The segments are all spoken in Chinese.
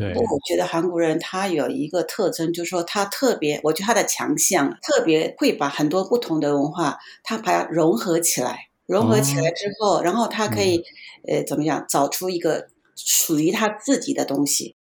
对。我觉得韩国人他有一个特征，就是说他特别，我觉得他的强项特别会把很多不同的文化，他把它融合起来，融合起来之后，哦、然后他可以、嗯、呃怎么样，找出一个属于他自己的东西。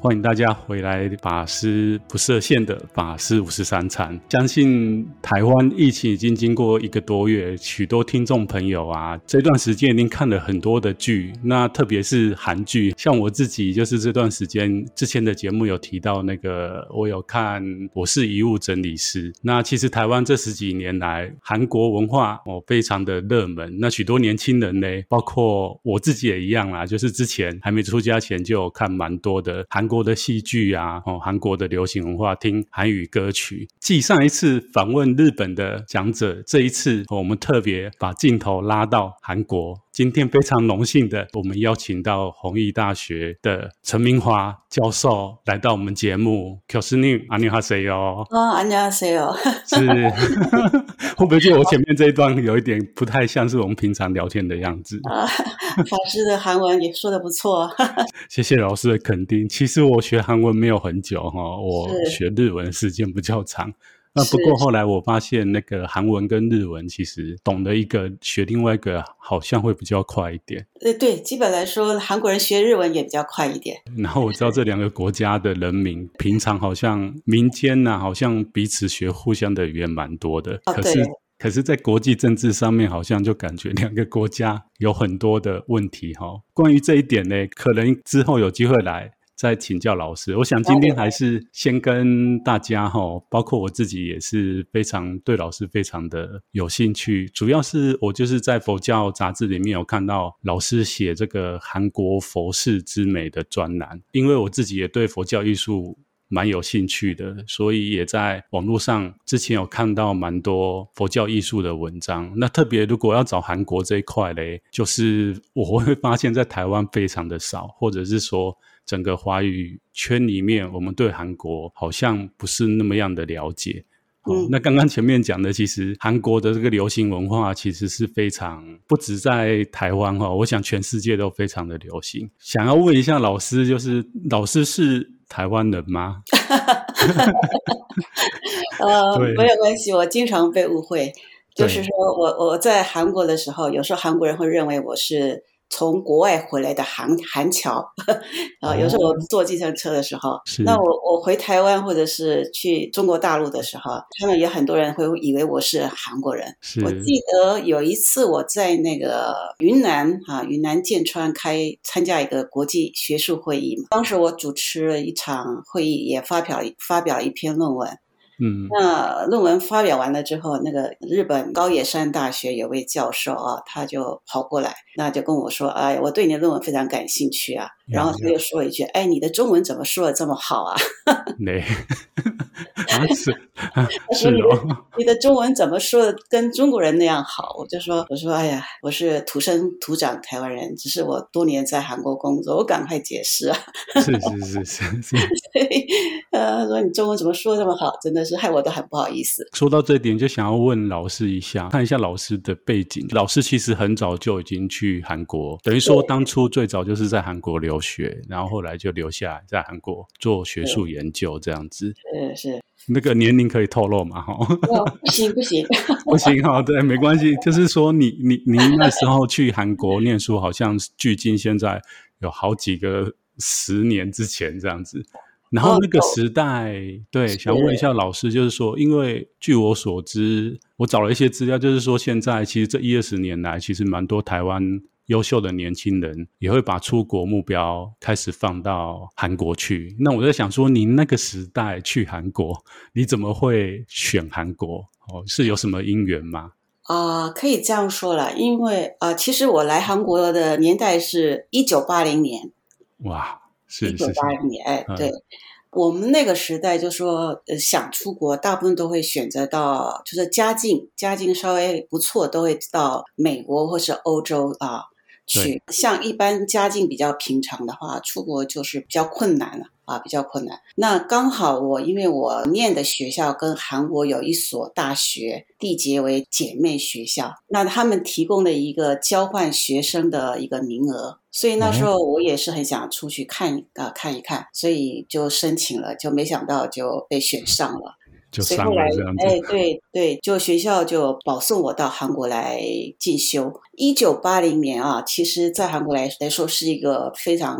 欢迎大家回来，法师不设限的法师五十三餐。相信台湾疫情已经经过一个多月，许多听众朋友啊，这段时间已经看了很多的剧，那特别是韩剧。像我自己，就是这段时间之前的节目有提到那个，我有看《我是遗物整理师》。那其实台湾这十几年来，韩国文化哦非常的热门。那许多年轻人呢，包括我自己也一样啦，就是之前还没出家前就看蛮多的韩。国的戏剧啊，哦，韩国的流行文化，听韩语歌曲。继上一次访问日本的讲者，这一次我们特别把镜头拉到韩国。今天非常荣幸的，我们邀请到弘毅大学的陈明华教授来到我们节目。교수님 안녕하세요。哦，안녕하세요。是，会不会觉得我前面这一段有一点不太像是我们平常聊天的样子？啊，法师的韩文也说得不错。谢谢老师的肯定。其实我学韩文没有很久哈，我学日文时间比较长。 那不过后来我发现，那个韩文跟日文其实懂得一个学另外一个好像会比较快一点。呃，对，基本来说韩国人学日文也比较快一点。然后我知道这两个国家的人民 平常好像民间呐、啊，好像彼此学互相的语言蛮多的。哦、可是，可是在国际政治上面，好像就感觉两个国家有很多的问题哈。关于这一点呢，可能之后有机会来。再请教老师，我想今天还是先跟大家哈，包括我自己也是非常对老师非常的有兴趣。主要是我就是在佛教杂志里面有看到老师写这个韩国佛寺之美的专栏，因为我自己也对佛教艺术蛮有兴趣的，所以也在网络上之前有看到蛮多佛教艺术的文章。那特别如果要找韩国这一块嘞，就是我会发现在台湾非常的少，或者是说。整个华语圈里面，我们对韩国好像不是那么样的了解。嗯，哦，那刚刚前面讲的，其实韩国的这个流行文化其实是非常不止在台湾哈，我想全世界都非常的流行。想要问一下老师，就是老师是台湾人吗？呃，没有关系，我经常被误会，就是说我我在韩国的时候，有时候韩国人会认为我是。从国外回来的韩韩侨，啊，有时候我坐计程车的时候，那我我回台湾或者是去中国大陆的时候，他们也很多人会以为我是韩国人。我记得有一次我在那个云南啊，云南建川开参加一个国际学术会议嘛，当时我主持了一场会议，也发表发表一篇论文。嗯，那论文发表完了之后，那个日本高野山大学有位教授啊，他就跑过来，那就跟我说：“哎，我对你的论文非常感兴趣啊。”然后他又说了一句：“哎，你的中文怎么说的这么好啊？” 没，是是哦，你的中文怎么说的跟中国人那样好？我就说：“我说，哎呀，我是土生土长台湾人，只是我多年在韩国工作，我赶快解释啊。”是是是是是。所以呃，说你中文怎么说这么好？真的是害我都很不好意思。说到这一点，就想要问老师一下，看一下老师的背景。老师其实很早就已经去韩国，等于说当初最早就是在韩国留。学，然后后来就留下来在韩国做学术研究，这样子。是是，那个年龄可以透露吗？哈，不行不行不行哈，对，没关系。就是说你，你你您那时候去韩国念书，好像距今现在有好几个十年之前这样子。然后那个时代，对，想问一下老师，就是说，因为据我所知，我找了一些资料，就是说，现在其实这一二十年来，其实蛮多台湾。优秀的年轻人也会把出国目标开始放到韩国去。那我在想说，您那个时代去韩国，你怎么会选韩国？哦，是有什么因缘吗？啊、呃，可以这样说了，因为啊、呃，其实我来韩国的年代是一九八零年。哇，是一九八零年，哎，对、嗯，我们那个时代就说，呃，想出国，大部分都会选择到，就是家境家境稍微不错，都会到美国或是欧洲啊。去。像一般家境比较平常的话，出国就是比较困难了。啊，比较困难。那刚好我因为我念的学校跟韩国有一所大学缔结为姐妹学校，那他们提供了一个交换学生的一个名额，所以那时候我也是很想出去看啊看一看，所以就申请了，就没想到就被选上了。就所以后来，哎，对对，就学校就保送我到韩国来进修。一九八零年啊，其实，在韩国来来说是一个非常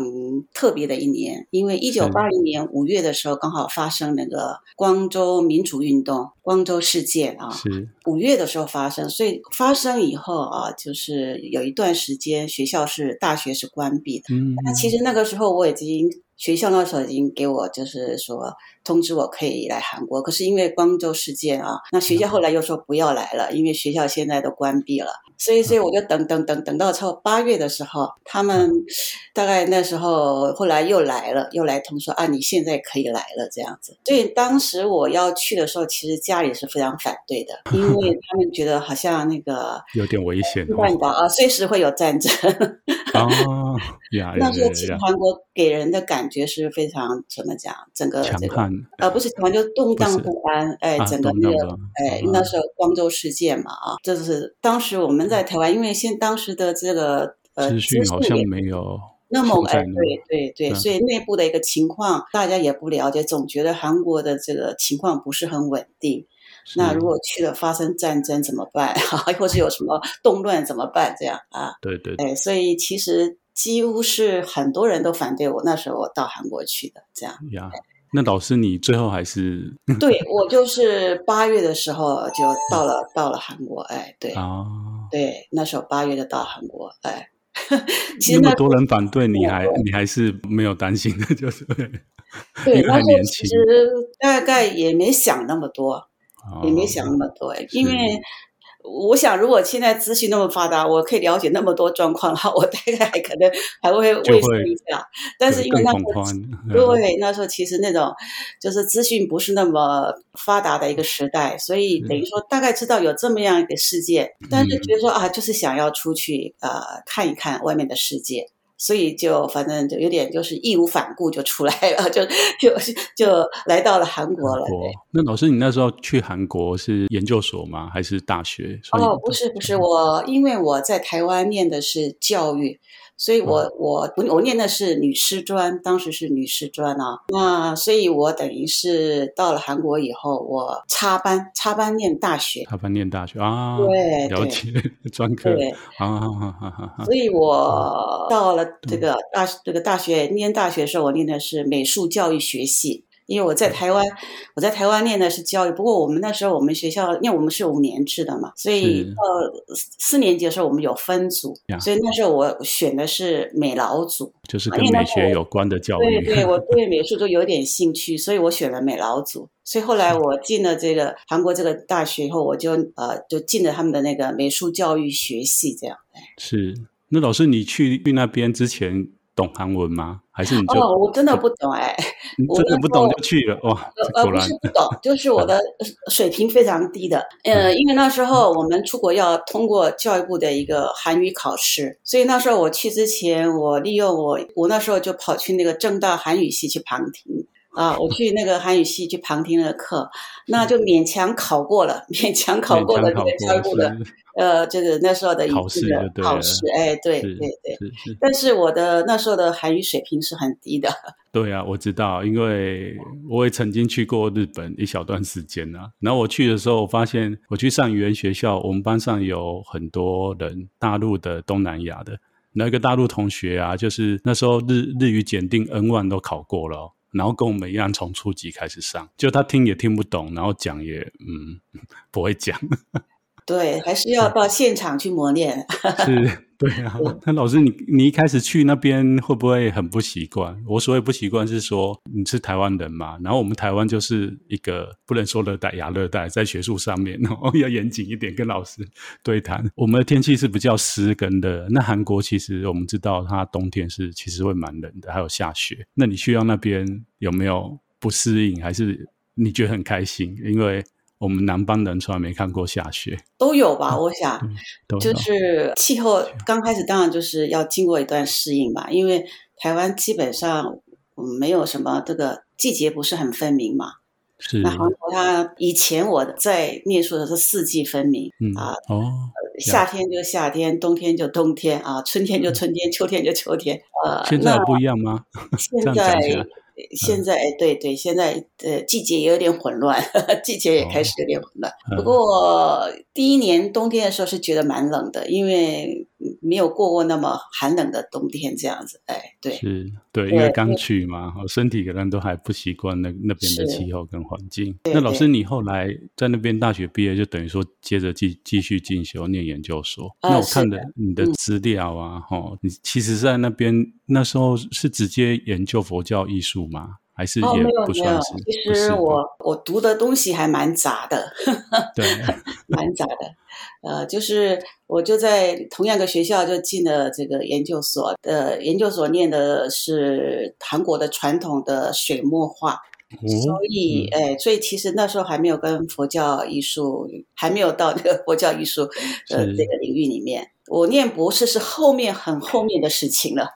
特别的一年，因为一九八零年五月的时候，刚好发生那个光州民主运动、光州事件啊。是五月的时候发生，所以发生以后啊，就是有一段时间学校是大学是关闭的。嗯，那其实那个时候我已经。学校那时候已经给我就是说通知我可以来韩国，可是因为光州事件啊，那学校后来又说不要来了，因为学校现在都关闭了，所以所以我就等等等等到超八月的时候，他们大概那时候后来又来了，又来通说啊，你现在可以来了这样子。所以当时我要去的时候，其实家里是非常反对的，因为 他们觉得好像那个 有点危险，乱搞啊，随时会有战争。哦，呀，那时候其实韩国给人的感觉是非常怎么讲，整个这个呃不是强，就动荡不安，哎，整个那个哎，那时候光州事件嘛啊，这是当时我们在台湾，因为现当时的这个呃资讯好像没有那么哎，对对对，所以内部的一个情况大家也不了解，总觉得韩国的这个情况不是很稳定。那如果去了发生战争怎么办？或者有什么动乱怎么办？这样啊？对对哎，所以其实几乎是很多人都反对我那时候我到韩国去的，这样。呀，那老师你最后还是？对，我就 是八月的时候就到了到了韩国，哎，对啊，对，那时候八月就到韩国，哎，其实那么多人反对你还你还是没有担心的，就是对，对，那时候其实大概也没想那么多。也没想那么多，因为我想，如果现在资讯那么发达，我可以了解那么多状况的话，我大概可能还会畏缩一下。但是因为那时候，对，那时候其实那种就是资讯不是那么发达的一个时代，所以等于说大概知道有这么样一个世界，但是觉得说啊，就是想要出去呃看一看外面的世界。所以就反正就有点就是义无反顾就出来了，就就就来到了韩国了。国那老师，你那时候去韩国是研究所吗？还是大学？哦，不是不是，我因为我在台湾念的是教育。所以我，我我我念的是女师专，当时是女师专啊。那所以，我等于是到了韩国以后，我插班，插班念大学。插班念大学啊？对，了解 专科。对，好好好好好。所以我到了这个大这个大学念大学的时候，我念的是美术教育学系。因为我在台湾，我在台湾念的是教育，不过我们那时候我们学校，因为我们是五年制的嘛，所以到四年级的时候我们有分组，所以那时候我选的是美劳组，就是跟美学有关的教育。对对，我 对美术都有点兴趣，所以我选了美劳组。所以后来我进了这个韩国这个大学以后，我就呃就进了他们的那个美术教育学系，这样。是，那老师你去去那边之前。懂韩文吗？还是你就哦，我真的不懂哎，你真的不懂就去了哇？呃，不是不懂，就是我的水平非常低的。呃，因为那时候我们出国要通过教育部的一个韩语考试，所以那时候我去之前，我利用我我那时候就跑去那个正大韩语系去旁听啊，我去那个韩语系去旁听了课，那就勉强考过了，勉强考过了这个教育部的。呃，这个那时候的考试，考试，哎，对对对，但是我的那时候的韩语水平是很低的。对啊，我知道，因为我也曾经去过日本一小段时间啊。然后我去的时候，我发现我去上语言学校，我们班上有很多人，大陆的、东南亚的。那个大陆同学啊，就是那时候日日语检定 N1 都考过了哦，然后跟我们一样从初级开始上，就他听也听不懂，然后讲也嗯 不会讲。对，还是要到现场去磨练。是，对啊。那老师，你你一开始去那边会不会很不习惯？我所谓不习惯是说你是台湾人嘛，然后我们台湾就是一个不能说热带亚热带，在学术上面哦要严谨一点跟老师对谈。我们的天气是比较湿跟的。那韩国其实我们知道，它冬天是其实会蛮冷的，还有下雪。那你去到那边有没有不适应，还是你觉得很开心？因为我们南方人从来没看过下雪，都有吧？我想，就是气候刚开始当然就是要经过一段适应吧，因为台湾基本上没有什么这个季节不是很分明嘛。是。然后它以前我在念书的时候是四季分明，嗯啊哦，夏天就夏天，冬天就冬天啊，春天就春天，秋天就秋天。呃，现在不一样吗？现在。现在哎，对对，现在呃季节也有点混乱，季节也开始有点混乱。哦、不过第一年冬天的时候是觉得蛮冷的，因为没有过过那么寒冷的冬天这样子。哎，对，是，对，因为刚去嘛，身体可能都还不习惯那那边的气候跟环境。那老师，你后来在那边大学毕业，就等于说接着继继续进修念研究所。啊、那我看的你的资料啊，哈、嗯，你其实在那边那时候是直接研究佛教艺术。吗？还是也不算是？哦，没有没有。其实我我读的东西还蛮杂的，对，蛮杂的。呃，就是我就在同样的学校就进了这个研究所，呃，研究所念的是韩国的传统的水墨画，哦、所以，嗯、哎，所以其实那时候还没有跟佛教艺术，还没有到那个佛教艺术 呃这个领域里面。我念博士是后面很后面的事情了，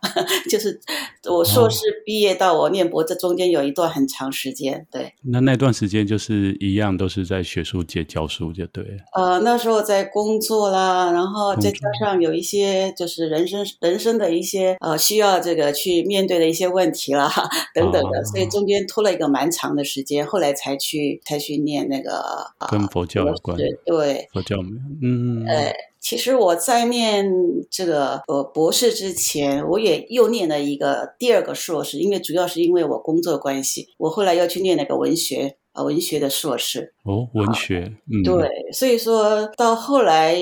就是我硕士毕业到我念博，这中间有一段很长时间。对，那那段时间就是一样，都是在学术界教书就对了。呃，那时候在工作啦，然后再加上有一些就是人生人生的一些呃需要这个去面对的一些问题啦 等等的，哦、所以中间拖了一个蛮长的时间，后来才去才去念那个跟佛教有关，对佛教嗯，呃其实我在念这个呃博士之前，我也又念了一个第二个硕士，因为主要是因为我工作关系，我后来又去念了个文学啊文学的硕士。哦，文学，对，所以说到后来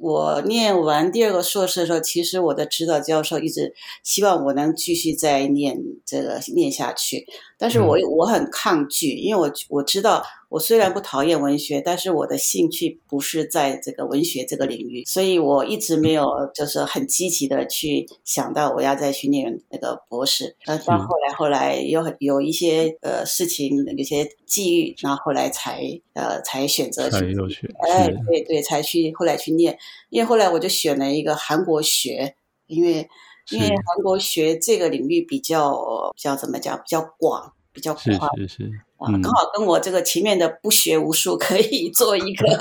我念完第二个硕士的时候，其实我的指导教授一直希望我能继续再念这个念下去，但是我、嗯、我很抗拒，因为我我知道。我虽然不讨厌文学，但是我的兴趣不是在这个文学这个领域，所以我一直没有就是很积极的去想到我要再去念那个博士。呃，到后来后来有有一些呃事情，有些际遇，然后后来才呃才选择去，哎，对对，才去后来去念，因为后来我就选了一个韩国学，因为因为韩国学这个领域比较比较怎么讲，比较广，比较宽，是是是。刚好跟我这个前面的不学无术可以做一个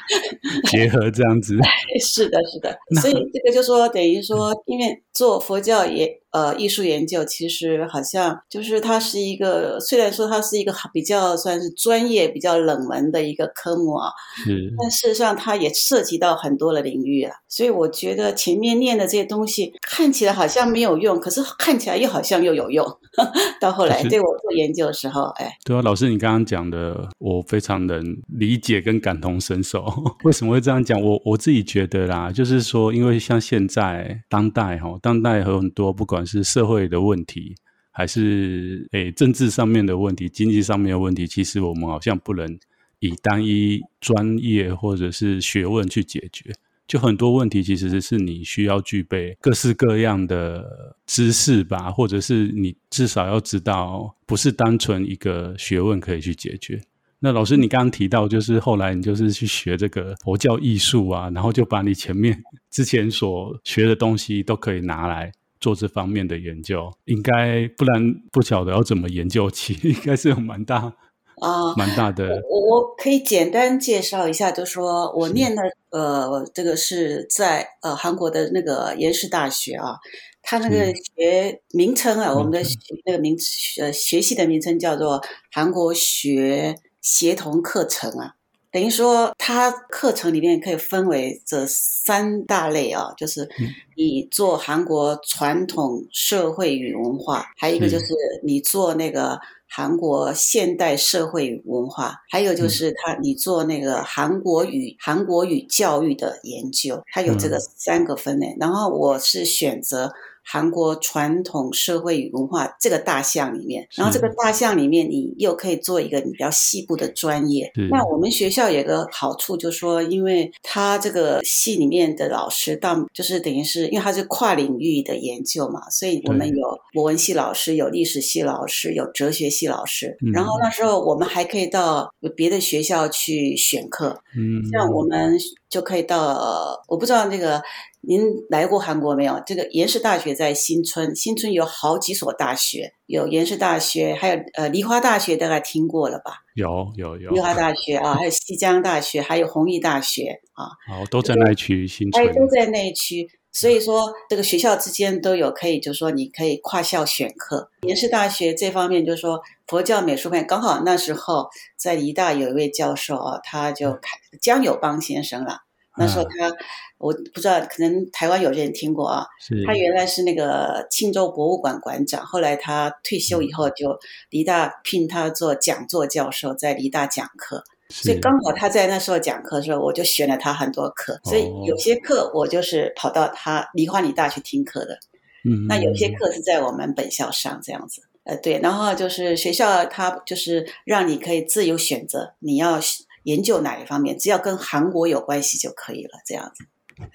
结合，这样子。是的，是的。所以这个就说等于说，因为做佛教也。呃，艺术研究其实好像就是它是一个，虽然说它是一个比较算是专业、比较冷门的一个科目啊，是，但事实上它也涉及到很多的领域啊。所以我觉得前面念的这些东西看起来好像没有用，可是看起来又好像又有用。到后来对我做研究的时候，哎，对啊，老师你刚刚讲的，我非常能理解跟感同身受。为什么会这样讲？我我自己觉得啦，就是说，因为像现在当代哈，当代有很多不管。不管是社会的问题，还是诶政治上面的问题、经济上面的问题，其实我们好像不能以单一专业或者是学问去解决。就很多问题，其实是你需要具备各式各样的知识吧，或者是你至少要知道，不是单纯一个学问可以去解决。那老师，你刚刚提到，就是后来你就是去学这个佛教艺术啊，然后就把你前面 之前所学的东西都可以拿来。做这方面的研究，应该不然不晓得要怎么研究起，应该是有蛮大啊，蛮大的。我我可以简单介绍一下，就是说我念的呃，这个是在呃韩国的那个延世大学啊，它那个学名称啊，我们的学那个名呃学系的名称叫做韩国学协同课程啊。等于说，它课程里面可以分为这三大类啊，就是你做韩国传统社会与文化，还有一个就是你做那个韩国现代社会与文化，还有就是他你做那个韩国语韩国语教育的研究，它有这个三个分类。然后我是选择韩国传统社会与文化这个大项里面，然后这个大项里面你又可以做一个你比较细部的专业。那我们学校有个好处，就是说，因为他这个系里面的老师到就是等于是因为他是跨领域的研究嘛，所以我们有国文系老师，有历史系老师，有哲学系老师。然后那时候我们还可以到别的学校去选课，嗯，像我们就可以到，我不知道那个。您来过韩国没有？这个延世大学在新村，新村有好几所大学，有延世大学，还有呃梨花大学，大概听过了吧？有有有。梨花大学啊，还有西江大学，还有弘毅大学啊。哦，都在那一区新村。哎，都在那一区，所以说这个学校之间都有可以，就是说你可以跨校选课。延世大学这方面，就是说佛教美术班，刚好那时候在梨大有一位教授啊，他就开江友邦先生了。那时候他，我不知道，可能台湾有些人听过啊。他原来是那个庆州博物馆馆长，后来他退休以后，就梨大聘他做讲座教授，在梨大讲课。所以刚好他在那时候讲课的时候，我就选了他很多课。所以有些课我就是跑到他梨花梨大去听课的。嗯。那有些课是在我们本校上这样子。呃，对。然后就是学校他就是让你可以自由选择，你要。研究哪一方面，只要跟韩国有关系就可以了，这样子。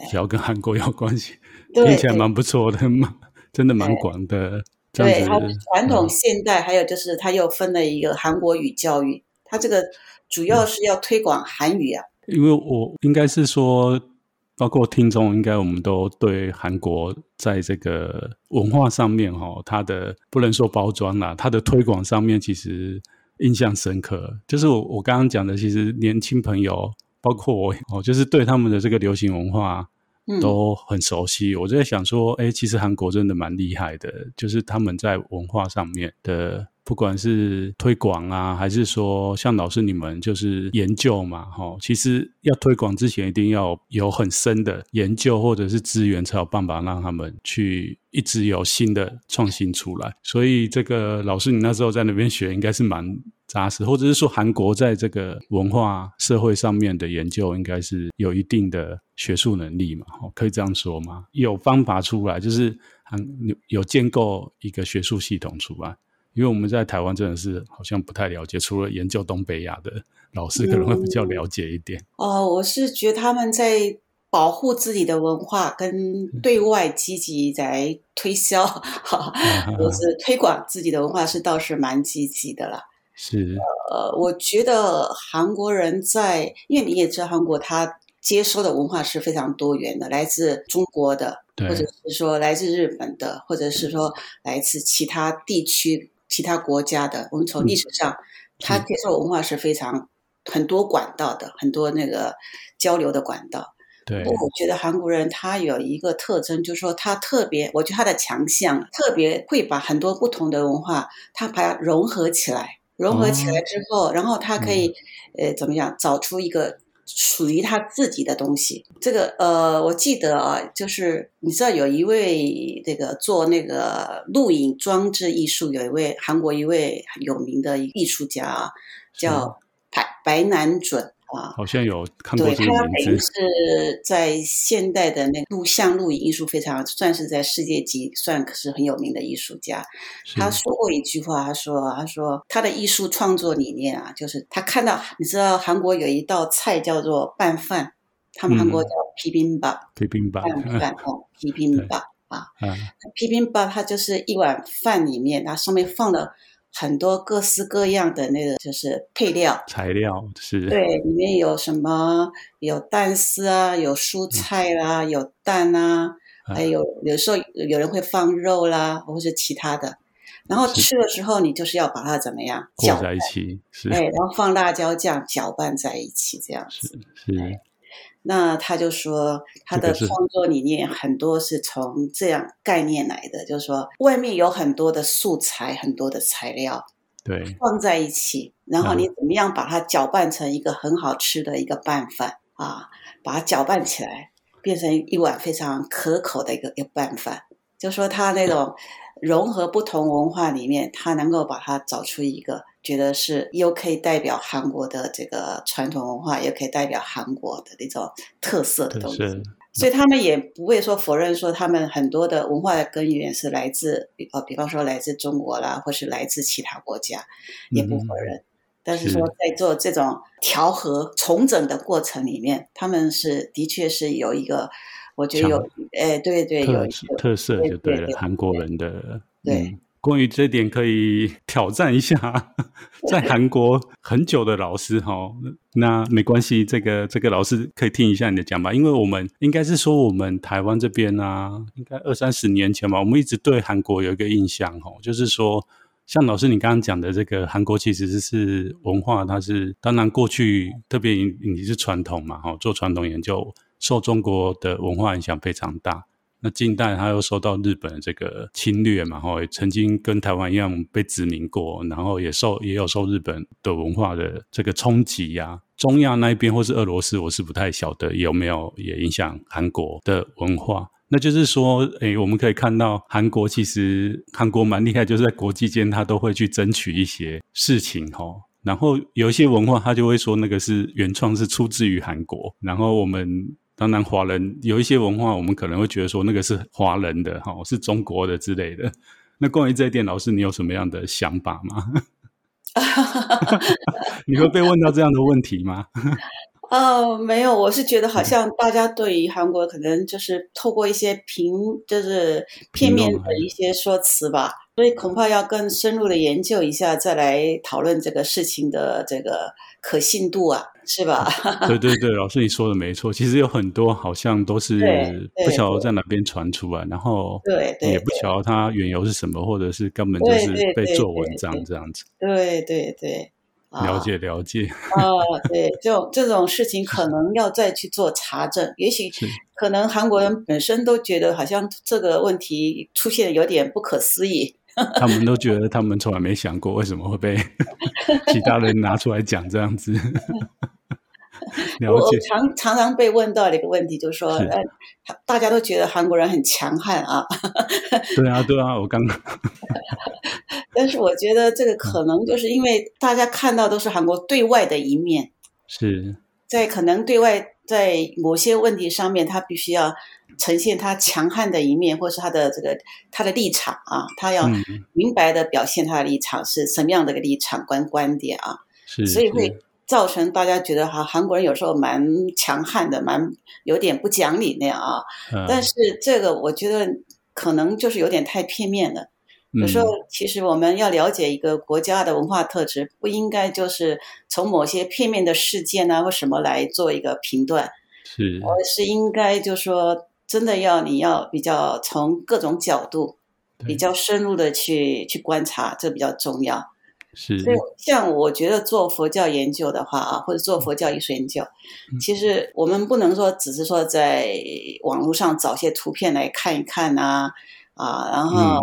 只要跟韩国有关系，听起来蛮不错的，蛮真的蛮广的。对，它传统现代，还有就是它又分了一个韩国语教育，它这个主要是要推广韩语啊。因为我应该是说，包括听众，应该我们都对韩国在这个文化上面哈，它的不能说包装啦，它的推广上面其实。印象深刻，就是我我刚刚讲的，其实年轻朋友，包括我哦，就是对他们的这个流行文化都很熟悉。嗯、我就在想说，哎，其实韩国真的蛮厉害的，就是他们在文化上面的。不管是推广啊，还是说像老师你们就是研究嘛，哈，其实要推广之前一定要有很深的研究或者是资源，才有办法让他们去一直有新的创新出来。所以这个老师你那时候在那边学，应该是蛮扎实，或者是说韩国在这个文化社会上面的研究，应该是有一定的学术能力嘛，可以这样说吗？有方法出来，就是韩有有建构一个学术系统出来。因为我们在台湾真的是好像不太了解，除了研究东北亚的老师可能会比较了解一点。哦、嗯呃，我是觉得他们在保护自己的文化，跟对外积极在推销，哈、嗯，就是推广自己的文化是倒是蛮积极的啦。是，呃，我觉得韩国人在，因为你也知道韩国他接收的文化是非常多元的，来自中国的，或者是说来自日本的，或者是说来自其他地区。其他国家的，我们从历史上，他接受文化是非常很多管道的，很多那个交流的管道。对，我觉得韩国人他有一个特征，就是说他特别，我觉得他的强项特别会把很多不同的文化，他把它融合起来，融合起来之后，然后他可以，呃，怎么样，找出一个。属于他自己的东西，这个呃，我记得啊，就是你知道有一位这个做那个录影装置艺术，有一位韩国一位很有名的艺术家啊，叫白白南准。好像有。看过这个名字是在现代的那录像录影艺术非常算是在世界级算是很有名的艺术家。他说过一句话他说他说他的艺术创作理念啊就是他看到你知道韩国有一道菜叫做拌饭他们韩国叫皮饼吧皮饼吧拌饭哦皮饼吧 啊皮饼吧它就是一碗饭里面它上面放了很多各式各样的那个就是配料。材料是，对，里面有什么有蛋丝啊，有蔬菜啦、啊，嗯、有蛋啊，嗯、还有有时候有人会放肉啦，或者其他的。然后吃的时候，你就是要把它怎么样搅在一起，是，哎，然后放辣椒酱搅拌在一起，这样子是。是那他就说，他的创作理念很多是从这样概念来的，就是说，外面有很多的素材，很多的材料，对，放在一起，然后你怎么样把它搅拌成一个很好吃的一个拌饭啊？把它搅拌起来，变成一碗非常可口的一个一个拌饭。就说他那种融合不同文化里面，他能够把它找出一个。觉得是又可以代表韩国的这个传统文化，也可以代表韩国的那种特色的东西。所以他们也不会说否认说他们很多的文化的根源是来自呃，比方说来自中国啦，或是来自其他国家，也不否认。嗯、但是说在做这种调和重整的过程里面，他们是的确是有一个，我觉得有，哎，对对，有特色就对了，韩国人的对。嗯关于这点，可以挑战一下，在韩国很久的老师哈，那没关系，这个这个老师可以听一下你的讲吧，因为我们应该是说我们台湾这边啊，应该二三十年前吧，我们一直对韩国有一个印象哈，就是说，像老师你刚刚讲的这个韩国其实是文化，它是当然过去特别你是传统嘛哈，做传统研究，受中国的文化影响非常大。那近代他又受到日本的这个侵略嘛，吼，曾经跟台湾一样被殖民过，然后也受也有受日本的文化的这个冲击呀。中亚那一边或是俄罗斯，我是不太晓得有没有也影响韩国的文化。那就是说，诶，我们可以看到韩国其实韩国蛮厉害，就是在国际间他都会去争取一些事情，吼。然后有一些文化，他就会说那个是原创，是出自于韩国，然后我们。当然，华人有一些文化，我们可能会觉得说那个是华人的哈，是中国的之类的。那关于这一点，老师你有什么样的想法吗？你会被问到这样的问题吗？哦，没有，我是觉得好像大家对于韩国可能就是透过一些平，就是片面的一些说辞吧，所以恐怕要更深入的研究一下，再来讨论这个事情的这个可信度啊。是吧？对对对，老师你说的没错。其实有很多好像都是不晓得在哪边传出来，然后对也不晓得它缘由是什么，或者是根本就是被做文章这样子。对对对，了解了解。哦，对，这种这种事情可能要再去做查证。也许可能韩国人本身都觉得好像这个问题出现有点不可思议。他们都觉得他们从来没想过为什么会被 其他人拿出来讲这样子。我我常常常被问到的一个问题就是说，大家都觉得韩国人很强悍啊。对啊，对啊，我刚刚。但是我觉得这个可能就是因为大家看到都是韩国对外的一面，是在可能对外在某些问题上面，他必须要呈现他强悍的一面，或是他的这个他的立场啊，他要明白的表现他的立场是什么样的一个立场观观点啊，是，所以会。造成大家觉得哈，韩国人有时候蛮强悍的，蛮有点不讲理那样啊。嗯、但是这个我觉得可能就是有点太片面了。嗯、有时候其实我们要了解一个国家的文化特质，不应该就是从某些片面的事件啊或什么来做一个评断，是，而是应该就是说真的要你要比较从各种角度比较深入的去去观察，这比较重要。是，所以像我觉得做佛教研究的话啊，或者做佛教艺术研究，嗯、其实我们不能说只是说在网络上找些图片来看一看啊，啊，然后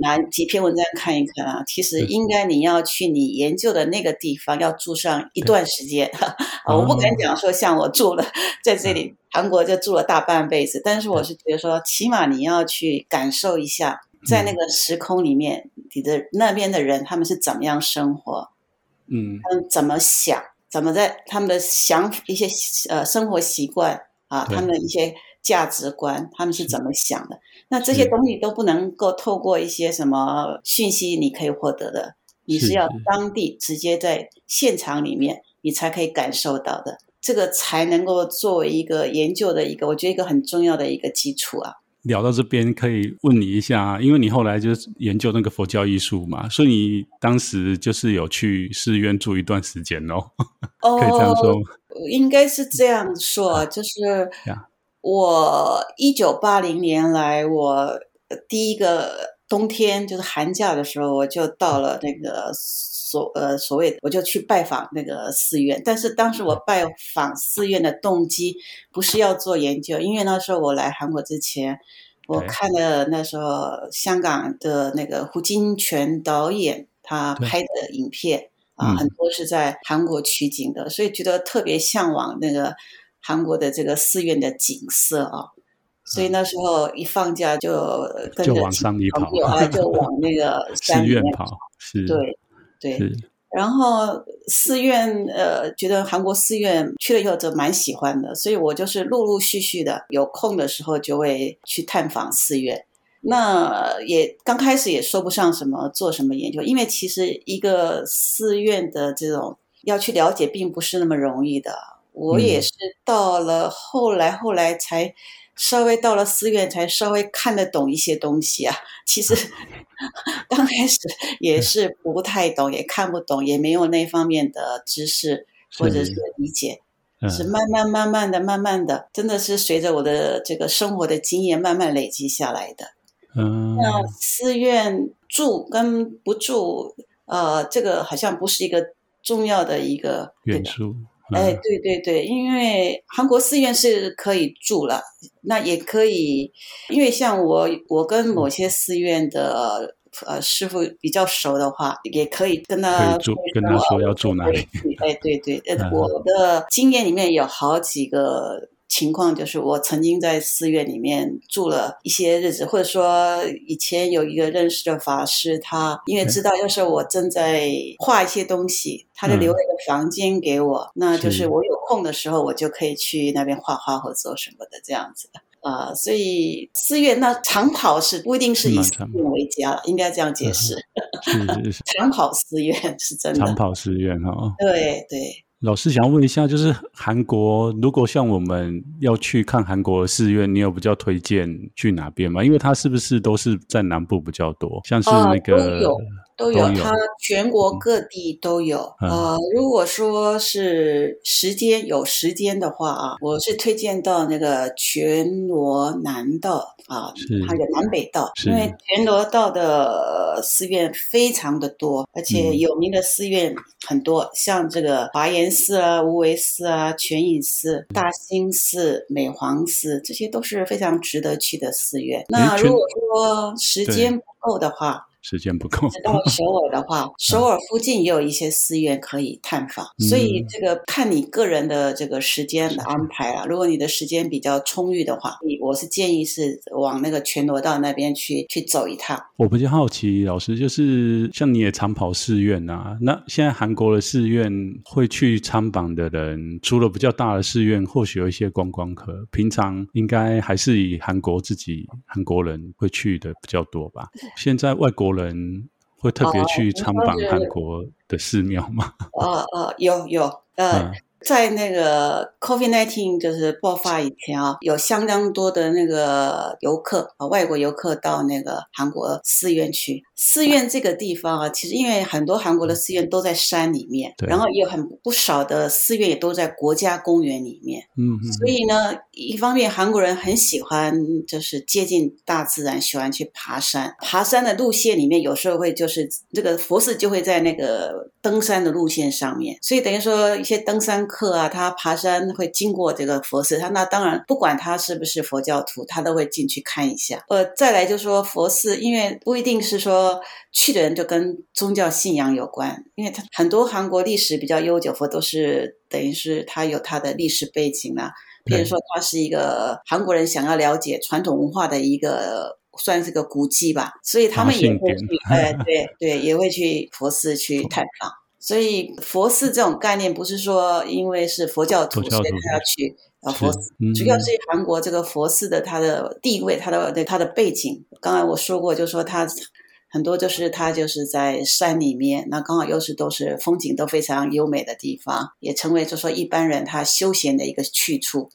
拿几篇文章看一看啊。嗯、其实应该你要去你研究的那个地方，要住上一段时间。啊我不敢讲说像我住了在这里、嗯、韩国就住了大半辈子，但是我是觉得说，起码你要去感受一下。在那个时空里面，你的那边的人他们是怎么样生活？嗯，他们怎么想？怎么在他们的想一些呃生活习惯啊，他们的一些价值观，他们是怎么想的？是那这些东西都不能够透过一些什么讯息你可以获得的，你是要当地直接在现场里面，你才可以感受到的，这个才能够作为一个研究的一个，我觉得一个很重要的一个基础啊。聊到这边，可以问你一下，因为你后来就是研究那个佛教艺术嘛，所以你当时就是有去寺院住一段时间哦。哦，可以这样说，应该是这样说，就是我一九八零年来，我第一个冬天就是寒假的时候，我就到了那个。所呃所谓的，我就去拜访那个寺院，但是当时我拜访寺院的动机不是要做研究，因为那时候我来韩国之前，我看了那时候香港的那个胡金铨导演他拍的影片啊，很多是在韩国取景的，所以觉得特别向往那个韩国的这个寺院的景色啊，所以那时候一放假就跟着就往山里跑，就往那个寺院跑，是，对。对，是然后寺院，呃，觉得韩国寺院去了以后就蛮喜欢的，所以我就是陆陆续续的有空的时候就会去探访寺院。那也刚开始也说不上什么做什么研究，因为其实一个寺院的这种要去了解，并不是那么容易的。我也是到了后来，后来才稍微到了寺院，才稍微看得懂一些东西啊。其实 刚开始也是不太懂，也看不懂，也没有那方面的知识或者是理解，是慢慢慢慢的、慢慢的，真的是随着我的这个生活的经验慢慢累积下来的。嗯，那寺院住跟不住，呃，这个好像不是一个重要的一个元素。嗯、哎，对对对，因为韩国寺院是可以住了，那也可以，因为像我，我跟某些寺院的呃师傅比较熟的话，也可以跟他住，跟他说要住哪里。哎，对对，呃，我的经验里面有好几个。情况就是，我曾经在寺院里面住了一些日子，或者说以前有一个认识的法师，他因为知道要是我正在画一些东西，他就留了一个房间给我，嗯、那就是我有空的时候，我就可以去那边画画或做什么的这样子的啊、呃。所以寺院那长跑是不一定是以寺院为家了，应该这样解释。是是是，长跑寺院是真的。长跑寺院哈、哦。对对。老师想要问一下，就是韩国，如果像我们要去看韩国的寺院，你有比较推荐去哪边吗？因为它是不是都是在南部比较多？像是那个。呃都有，它全国各地都有。呃，如果说是时间有时间的话啊，我是推荐到那个全罗南道啊，还有南北道，因为全罗道的寺院非常的多，而且有名的寺院很多，嗯、像这个华严寺啊、无为寺啊、全隐寺、大兴寺、美皇寺，这些都是非常值得去的寺院。那如果说时间不够的话，时间不够。到首尔的话，首尔附近也有一些寺院可以探访，嗯、所以这个看你个人的这个时间的安排了。如果你的时间比较充裕的话，你我是建议是往那个全罗道那边去去走一趟。我比较好奇，老师就是像你也常跑寺院啊，那现在韩国的寺院会去参访的人，除了比较大的寺院，或许有一些观光客，平常应该还是以韩国自己韩国人会去的比较多吧？现在外国。人会特别去参访韩国的寺庙吗？呃 呃，有有呃。嗯在那个 COVID-19 就是爆发以前啊，有相当多的那个游客啊，外国游客到那个韩国寺院去。寺院这个地方啊，其实因为很多韩国的寺院都在山里面，然后也有很不少的寺院也都在国家公园里面。嗯嗯。所以呢，一方面韩国人很喜欢就是接近大自然，喜欢去爬山。爬山的路线里面有时候会就是这个佛寺就会在那个登山的路线上面，所以等于说一些登山。客啊，他爬山会经过这个佛寺，他那当然不管他是不是佛教徒，他都会进去看一下。呃，再来就是说佛寺，因为不一定是说去的人就跟宗教信仰有关，因为他很多韩国历史比较悠久，佛都是等于是他有他的历史背景啊。比如说，他是一个韩国人想要了解传统文化的一个算是个古迹吧，所以他们也会去，哎，对对，也会去佛寺去探访。所以佛寺这种概念不是说因为是佛教徒所以他要去啊佛寺，主要是韩国这个佛寺的它的地位，它的对它的背景。刚才我说过，就是说它很多就是它就是在山里面，那刚好又是都是风景都非常优美的地方，也成为就说一般人他休闲的一个去处。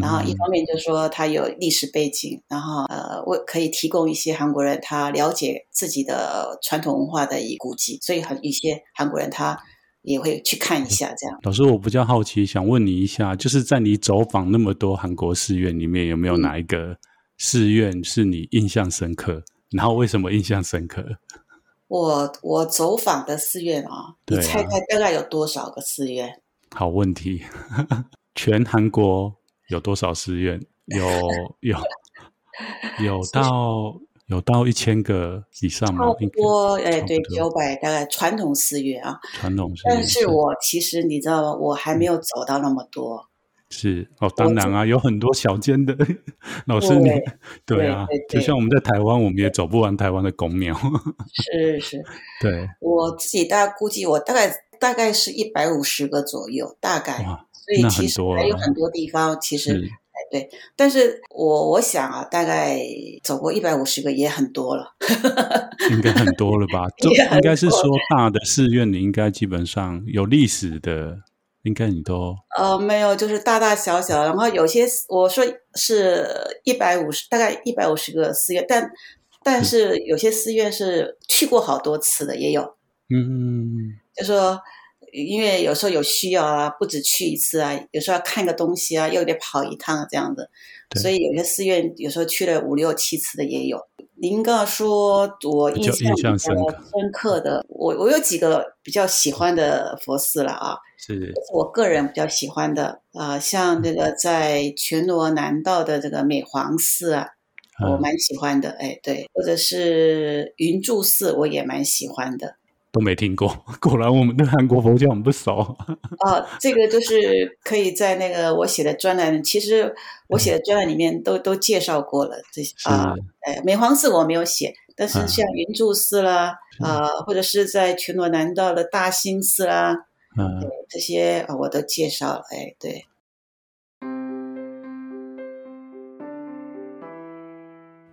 然后一方面就是说它有历史背景，然后呃，我可以提供一些韩国人他了解自己的传统文化的一古迹，所以很一些韩国人他也会去看一下这样。老师，我比较好奇，想问你一下，就是在你走访那么多韩国寺院里面，有没有哪一个寺院是你印象深刻？嗯、然后为什么印象深刻？我我走访的寺院啊，你猜猜大概有多少个寺院？好问题，全韩国。有多少寺院？有有有到有到一千个以上吗？差不多，哎，对，九百大概传统寺院啊。传统寺院。但是我其实你知道吗？我还没有走到那么多。是哦，当然啊，有很多小间的老师你，你对啊对对对，就像我们在台湾，我们也走不完台湾的公庙。是是，对，我自己大概估计，我大概大概是一百五十个左右，大概，所以其实还有很多地方，其实哎对，但是我我想啊，大概走过一百五十个也很多了，应该很多了吧？就应该是说大的寺院，你应该基本上有历史的。应该你都呃没有，就是大大小小，然后有些我说是一百五十，大概一百五十个寺院，但但是有些寺院是去过好多次的，也有。嗯，就说因为有时候有需要啊，不止去一次啊，有时候要看个东西啊，又得跑一趟这样子，所以有些寺院有时候去了五六七次的也有。您刚刚说我印象比较深刻的，我我有几个比较喜欢的佛寺了啊，是我个人比较喜欢的啊，像这个在全罗南道的这个美皇寺啊，我蛮喜欢的，哎，对，或者是云住寺，我也蛮喜欢的。都没听过，果然我们对韩国佛教很不熟。哦，这个就是可以在那个我写的专栏，其实我写的专栏里面都都介绍过了这些啊。哎，美皇寺我没有写，但是像云柱寺啦，啊，或者是在全罗南道的大兴寺啦，嗯，这些我都介绍了。哎，对。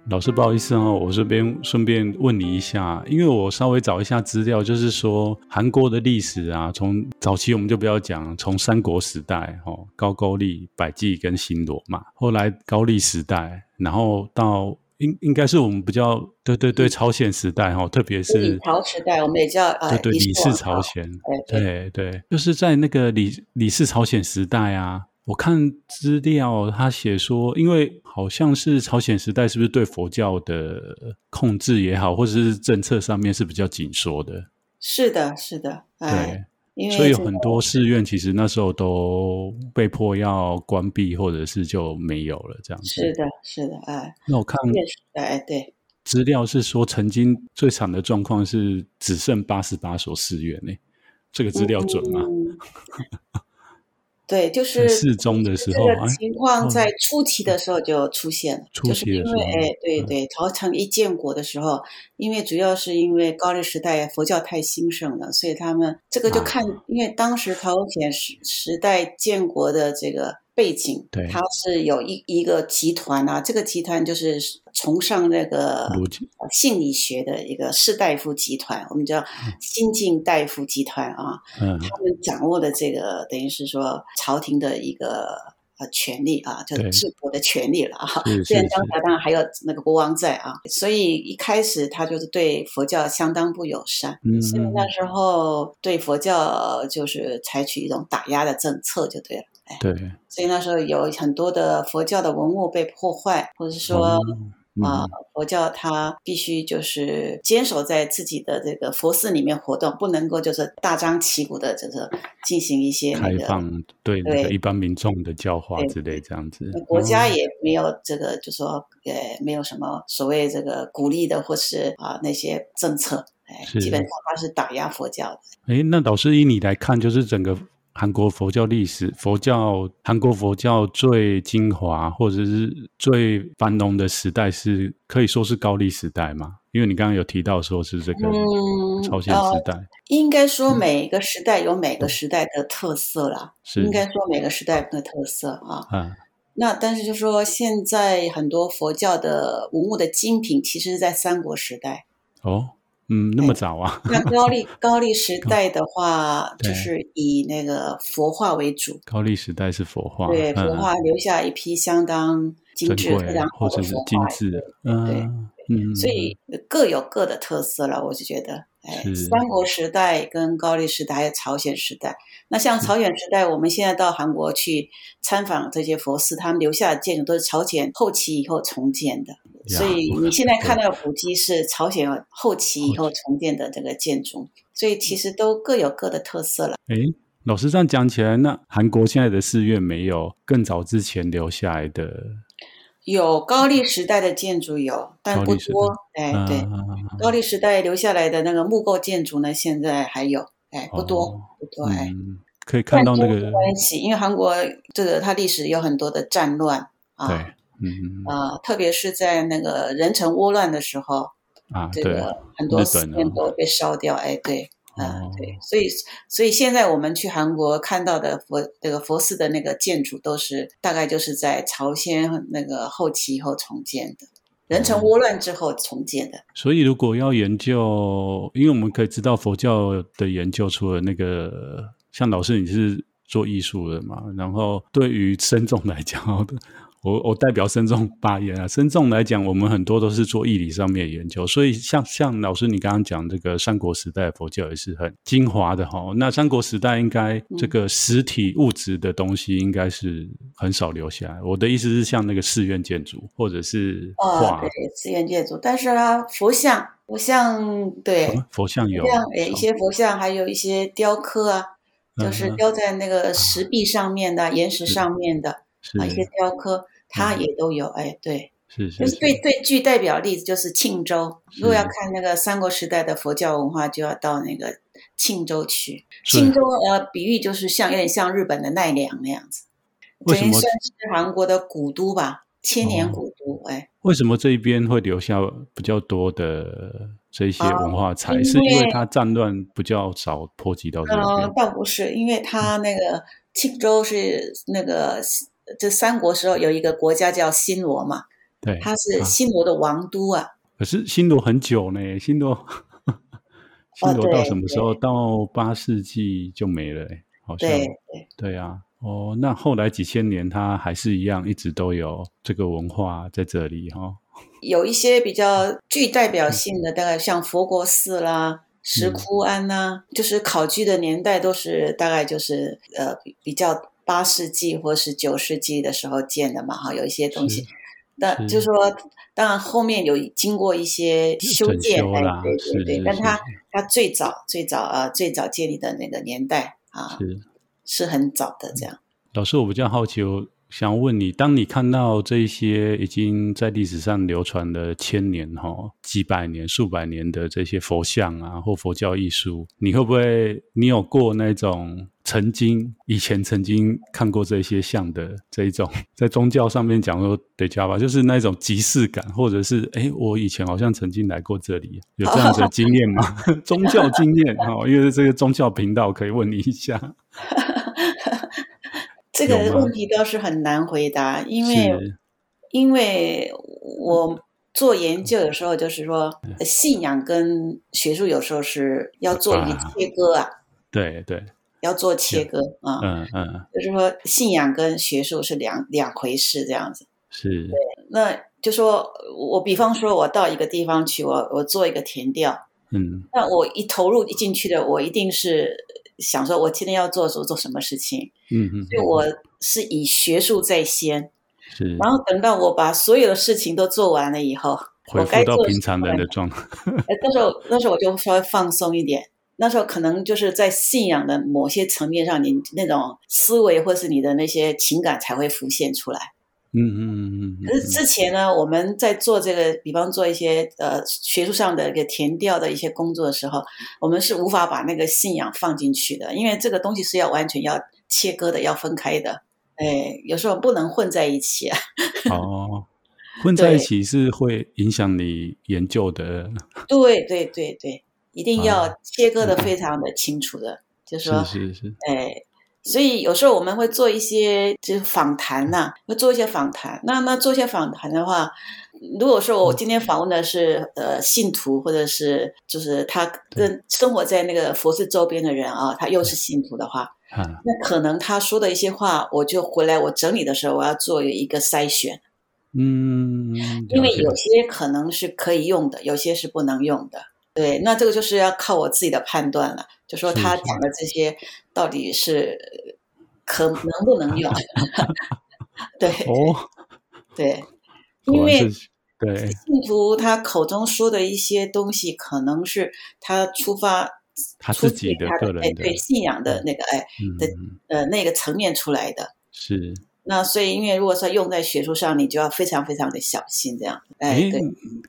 老师，不好意思哦，我这边顺便问你一下，因为我稍微找一下资料，就是说韩国的历史啊，从早期我们就不要讲，从三国时代，哦，高句丽、百济跟新罗嘛，后来高丽时代，然后到应应该是我们比较对对对朝鲜时代哈，特别是李朝时代，我们也叫啊，对对李氏朝鲜，对对对，就是在那个李李氏朝鲜时代啊。我看资料，他写说，因为好像是朝鲜时代，是不是对佛教的控制也好，或者是政策上面是比较紧缩的？是的，是的，对，所以有很多寺院其实那时候都被迫要关闭，或者是就没有了这样子。是的，是的，哎，那我看，哎，对，资料是说，曾经最惨的状况是只剩八十八所寺院呢，这个资料准吗？嗯 对，就是适中的时候，这个情况在初期的时候就出现了，啊、就是因为哎，对对，朝臣一建国的时候、嗯，因为主要是因为高丽时代佛教太兴盛了，所以他们这个就看，啊、因为当时朝鲜时时代建国的这个。背景，对，它是有一一个集团啊，这个集团就是崇尚那个心理学的一个士大夫集团，我们叫新晋大夫集团啊，嗯，他们掌握的这个等于是说朝廷的一个呃权力啊，就是治国的权力了啊。虽然当时当然还有那个国王在啊，所以一开始他就是对佛教相当不友善，嗯，所以那时候对佛教就是采取一种打压的政策就对了。对，所以那时候有很多的佛教的文物被破坏，或者是说啊、佛教它必须就是坚守在自己的这个佛寺里面活动，不能够就是大张旗鼓的，就是进行一些、那个、开放对对、那个、一般民众的教化之类这样子。国家也没有这个，就说呃，没有什么所谓这个鼓励的或是啊、呃、那些政策，哎，基本上它是打压佛教的。哎，那导师以你来看，就是整个。韩国佛教历史，佛教韩国佛教最精华或者是最繁荣的时代是可以说是高丽时代嘛？因为你刚刚有提到说是这个朝鲜时代，嗯呃、应该说每个时代有每个时代的特色啦。是应该说每个时代的特色啊。嗯，那但是就说现在很多佛教的文物的精品，其实是在三国时代哦。嗯，那么早啊？那高丽高丽时代的话，就是以那个佛画为主。高丽时代是佛画，对，佛画留下一批相当精致、非常好的佛画，精致的，嗯，对，嗯，所以各有各的特色了。我就觉得，哎，三国时代跟高丽时代还有朝鲜时代，那像朝鲜时代，我们现在到韩国去参访这些佛寺，他们留下的建筑都是朝鲜后期以后重建的。所以你现在看到的古迹是朝鲜后期以后重建的这个建筑，所以其实都各有各的特色了。哎，老师这样讲起来，那韩国现在的寺院没有更早之前留下来的？有高丽时代的建筑有，但不多。哎，对，啊、高丽时代留下来的那个木构建筑呢，现在还有，哎，不多，哦、不多。哎。嗯可以看到那个关系，因为韩国这个它历史有很多的战乱啊，对，嗯啊，特别是在那个人城倭乱的时候啊，这个很多寺庙都被烧掉，哎，对。嗯，对，所以所以现在我们去韩国看到的佛这个佛寺的那个建筑，都是大概就是在朝鲜那个后期以后重建的，人城倭乱之后重建的。嗯。所以如果要研究，因为我们可以知道佛教的研究，除了那个像老师你是做艺术的嘛，然后对于僧众来讲的。我我代表深重发言啊，深重来讲，我们很多都是做义理上面的研究，所以像像老师你刚刚讲这个三国时代的佛教也是很精华的哈。那三国时代应该这个实体物质的东西应该是很少留下来。嗯、我的意思是像那个寺院建筑或者是画，哦、对寺院建筑，但是啊，佛像佛像对、嗯、佛像有像诶一些佛像，还有一些雕刻啊，就是雕在那个石壁上面的、嗯、岩石上面的。啊，一些雕刻，它也都有，哎，对，是是，就是最最具代表例子就是庆州。如果要看那个三国时代的佛教文化，就要到那个庆州去。庆州呃，比喻就是像有点像日本的奈良那样子，等于算是韩国的古都吧，千年古都。哎，为什么这一边会留下比较多的这些文化财？是因为它战乱比较少波及到这边？嗯，倒不是，因为它那个庆州是那个。这三国时候有一个国家叫新罗嘛，对，它是新罗的王都啊。可是新罗很久呢，新罗，新罗到什么时候？哦、到八世纪就没了，好像。对对对啊，哦，那后来几千年，它还是一样，一直都有这个文化在这里哈、哦。有一些比较 具代表性的，大概像佛国寺啦、石窟庵呐、啊，嗯、就是考据的年代都是大概就是呃比较。八世纪或是九世纪的时候建的嘛，哈，有一些东西，但就是说，当然后面有经过一些修建，哎，对对对，但它它最早最早啊，最早建立的那个年代啊，是。是很早的这样。老师，我比较好奇，我想问你，当你看到这些已经在历史上流传了千年、哈几百年、数百年的这些佛像啊，或佛教艺术，你会不会，你有过那种？曾经以前曾经看过这些像的这一种，在宗教上面讲说得加吧，就是那种即视感，或者是哎，我以前好像曾经来过这里，有这样子的经验吗？宗教经验哈，因为这个宗教频道可以问你一下。这个问题倒是很难回答，因为因为我做研究有时候就是说，信仰跟学术有时候是要做一个切割啊，对对。要做切割啊，嗯嗯，就是说信仰跟学术是两两回事，这样子。是。对，那就说我比方说，我到一个地方去，我我做一个填调，嗯，那我一投入一进去的，我一定是想说，我今天要做做做什么事情，嗯嗯，所以我是以学术在先，是，然后等到我把所有的事情都做完了以后，恢复到平常人的状态，哎，那时候那时候我就稍微放松一点。那时候可能就是在信仰的某些层面上，你那种思维或是你的那些情感才会浮现出来。嗯嗯嗯嗯。可是之前呢，我们在做这个，比方做一些呃学术上的一个填调的一些工作的时候，我们是无法把那个信仰放进去的，因为这个东西是要完全要切割的，要分开的。哎，有时候不能混在一起啊。哦，混在一起是会影响你研究的。对对对对。一定要切割的非常的清楚的，啊、就是说，是是是，哎，所以有时候我们会做一些就是访谈呐、啊，会做一些访谈。那那做一些访谈的话，如果说我今天访问的是呃信徒，或者是就是他跟生活在那个佛寺周边的人啊，他又是信徒的话，啊、那可能他说的一些话，我就回来我整理的时候，我要做一个筛选。嗯，因为有些可能是可以用的，有些是不能用的。对，那这个就是要靠我自己的判断了，就说他讲的这些到底是可能不能用？对，哦，对，因为对信徒他口中说的一些东西，可能是他出发他自己的个人的对信仰的那个哎的呃那个层面出来的，是。那所以，因为如果说用在学术上，你就要非常非常的小心，这样。哎，对。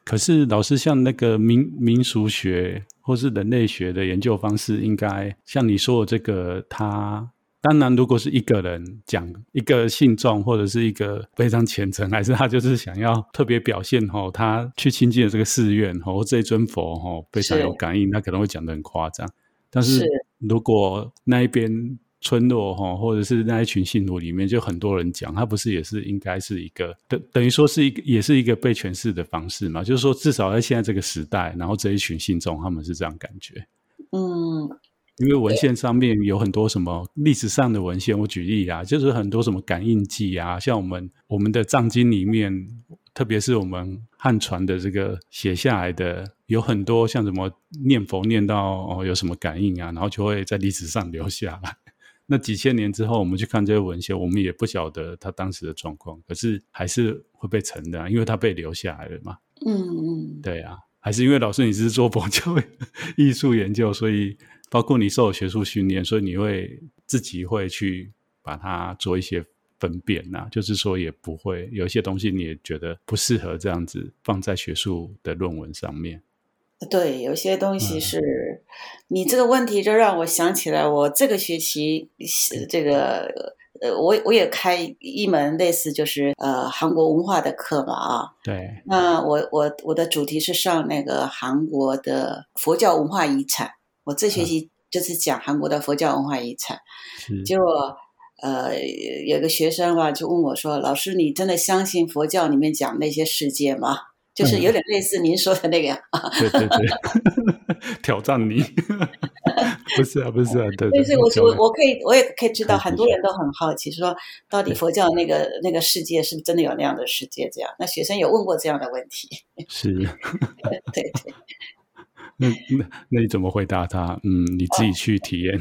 可是老师像那个民民俗学或是人类学的研究方式，应该像你说的这个，它当然，如果是一个人讲一个信众，或者是一个非常虔诚，还是他就是想要特别表现吼，他去亲近的这个寺院吼，或这尊佛吼非常有感应，他可能会讲的很夸张。但是如果那一边村落哈，或者是那一群信徒里面，就很多人讲，他不是也是应该是一个等等于说是一个，也是一个被诠释的方式嘛？就是说，至少在现在这个时代，然后这一群信众他们是这样感觉，嗯。因为文献上面有很多什么历史上的文献，我举例啊，就是很多什么感应记啊，像我们我们的藏经里面，特别是我们汉传的这个写下来的，有很多像什么念佛念到哦有什么感应啊，然后就会在历史上留下来。那几千年之后，我们去看这些文献，我们也不晓得他当时的状况，可是还是会被承认，因为他被留下来了嘛。嗯嗯，对啊，还是因为老师你是做佛教艺术研究，所以。包括你受学术训练，所以你会自己会去把它做一些分辨呐、啊，就是说也不会有一些东西你也觉得不适合这样子放在学术的论文上面。对，有些东西是、嗯、你这个问题就让我想起来，我这个学期这个呃，我我也开一门类似就是呃韩国文化的课嘛啊。对。那我我我的主题是上那个韩国的佛教文化遗产。我这学期就是讲韩国的佛教文化遗产，结果呃，有个学生吧就问我说：“老师，你真的相信佛教里面讲那些世界吗？”就是有点类似您说的那个。嗯、对对对，挑战你，不是啊，不是啊，对。对，所以我我我可以我也可以知道，很多人都很好奇，说到底佛教那个那个世界是不是真的有那样的世界？这样，那学生有问过这样的问题。是。对对。那那那你怎么回答他？嗯，你自己去体验。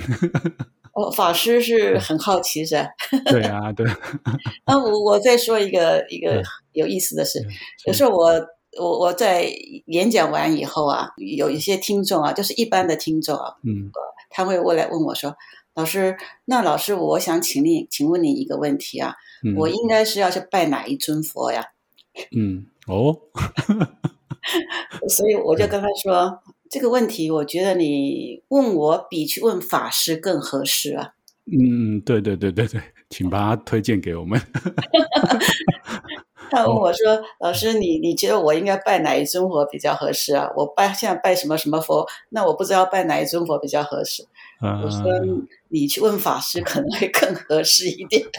哦，法师是很好奇是吧？对啊，对。那我我再说一个一个有意思的事，有时候我我我在演讲完以后啊，有一些听众啊，就是一般的听众啊，嗯，他会过来问我说：“老师，那老师，我想请你，请问你一个问题啊，嗯、我应该是要去拜哪一尊佛呀？” 嗯，哦，所以我就跟他说。这个问题，我觉得你问我比去问法师更合适啊。嗯，对对对对对，请把他推荐给我们。他问我说：“老师，你你觉得我应该拜哪一尊佛比较合适啊？我拜现在拜什么什么佛？那我不知道拜哪一尊佛比较合适。嗯”我说：“你去问法师可能会更合适一点。”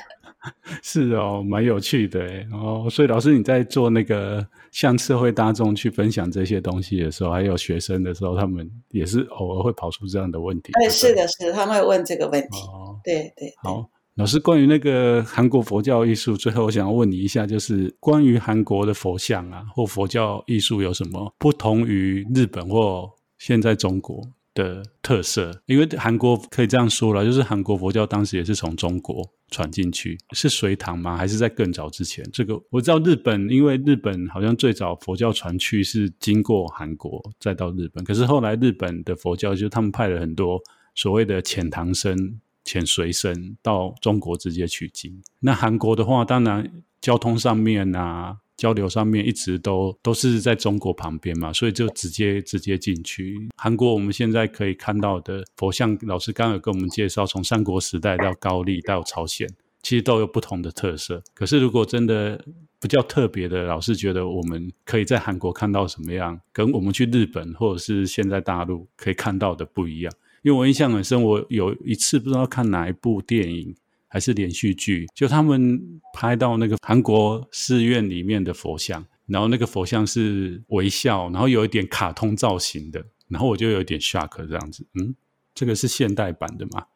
是哦，蛮有趣的哦。所以老师你在做那个向社会大众去分享这些东西的时候，还有学生的时候，他们也是偶尔会跑出这样的问题。哎，是的，是的，他们会问这个问题。哦，对对，对。好，老师，关于那个韩国佛教艺术，最后我想要问你一下，就是关于韩国的佛像啊，或佛教艺术有什么不同于日本或现在中国？的特色，因为韩国可以这样说了，就是韩国佛教当时也是从中国传进去，是隋唐吗？还是在更早之前？这个我知道日本，因为日本好像最早佛教传去是经过韩国再到日本，可是后来日本的佛教就他们派了很多所谓的遣唐僧、遣隋僧到中国直接取经。那韩国的话，当然交通上面啊。交流上面一直都都是在中国旁边嘛，所以就直接直接进去。韩国我们现在可以看到的佛像，老师刚刚有跟我们介绍，从三国时代到高丽到朝鲜，其实都有不同的特色。可是如果真的比较特别的，老师觉得我们可以在韩国看到什么样，跟我们去日本或者是现在大陆可以看到的不一样。因为我印象很深，我有一次不知道看哪一部电影。还是连续剧，就他们拍到那个韩国寺院里面的佛像，然后那个佛像是微笑，然后有一点卡通造型的，然后我就有点 shock 这样子，嗯，这个是现代版的嘛？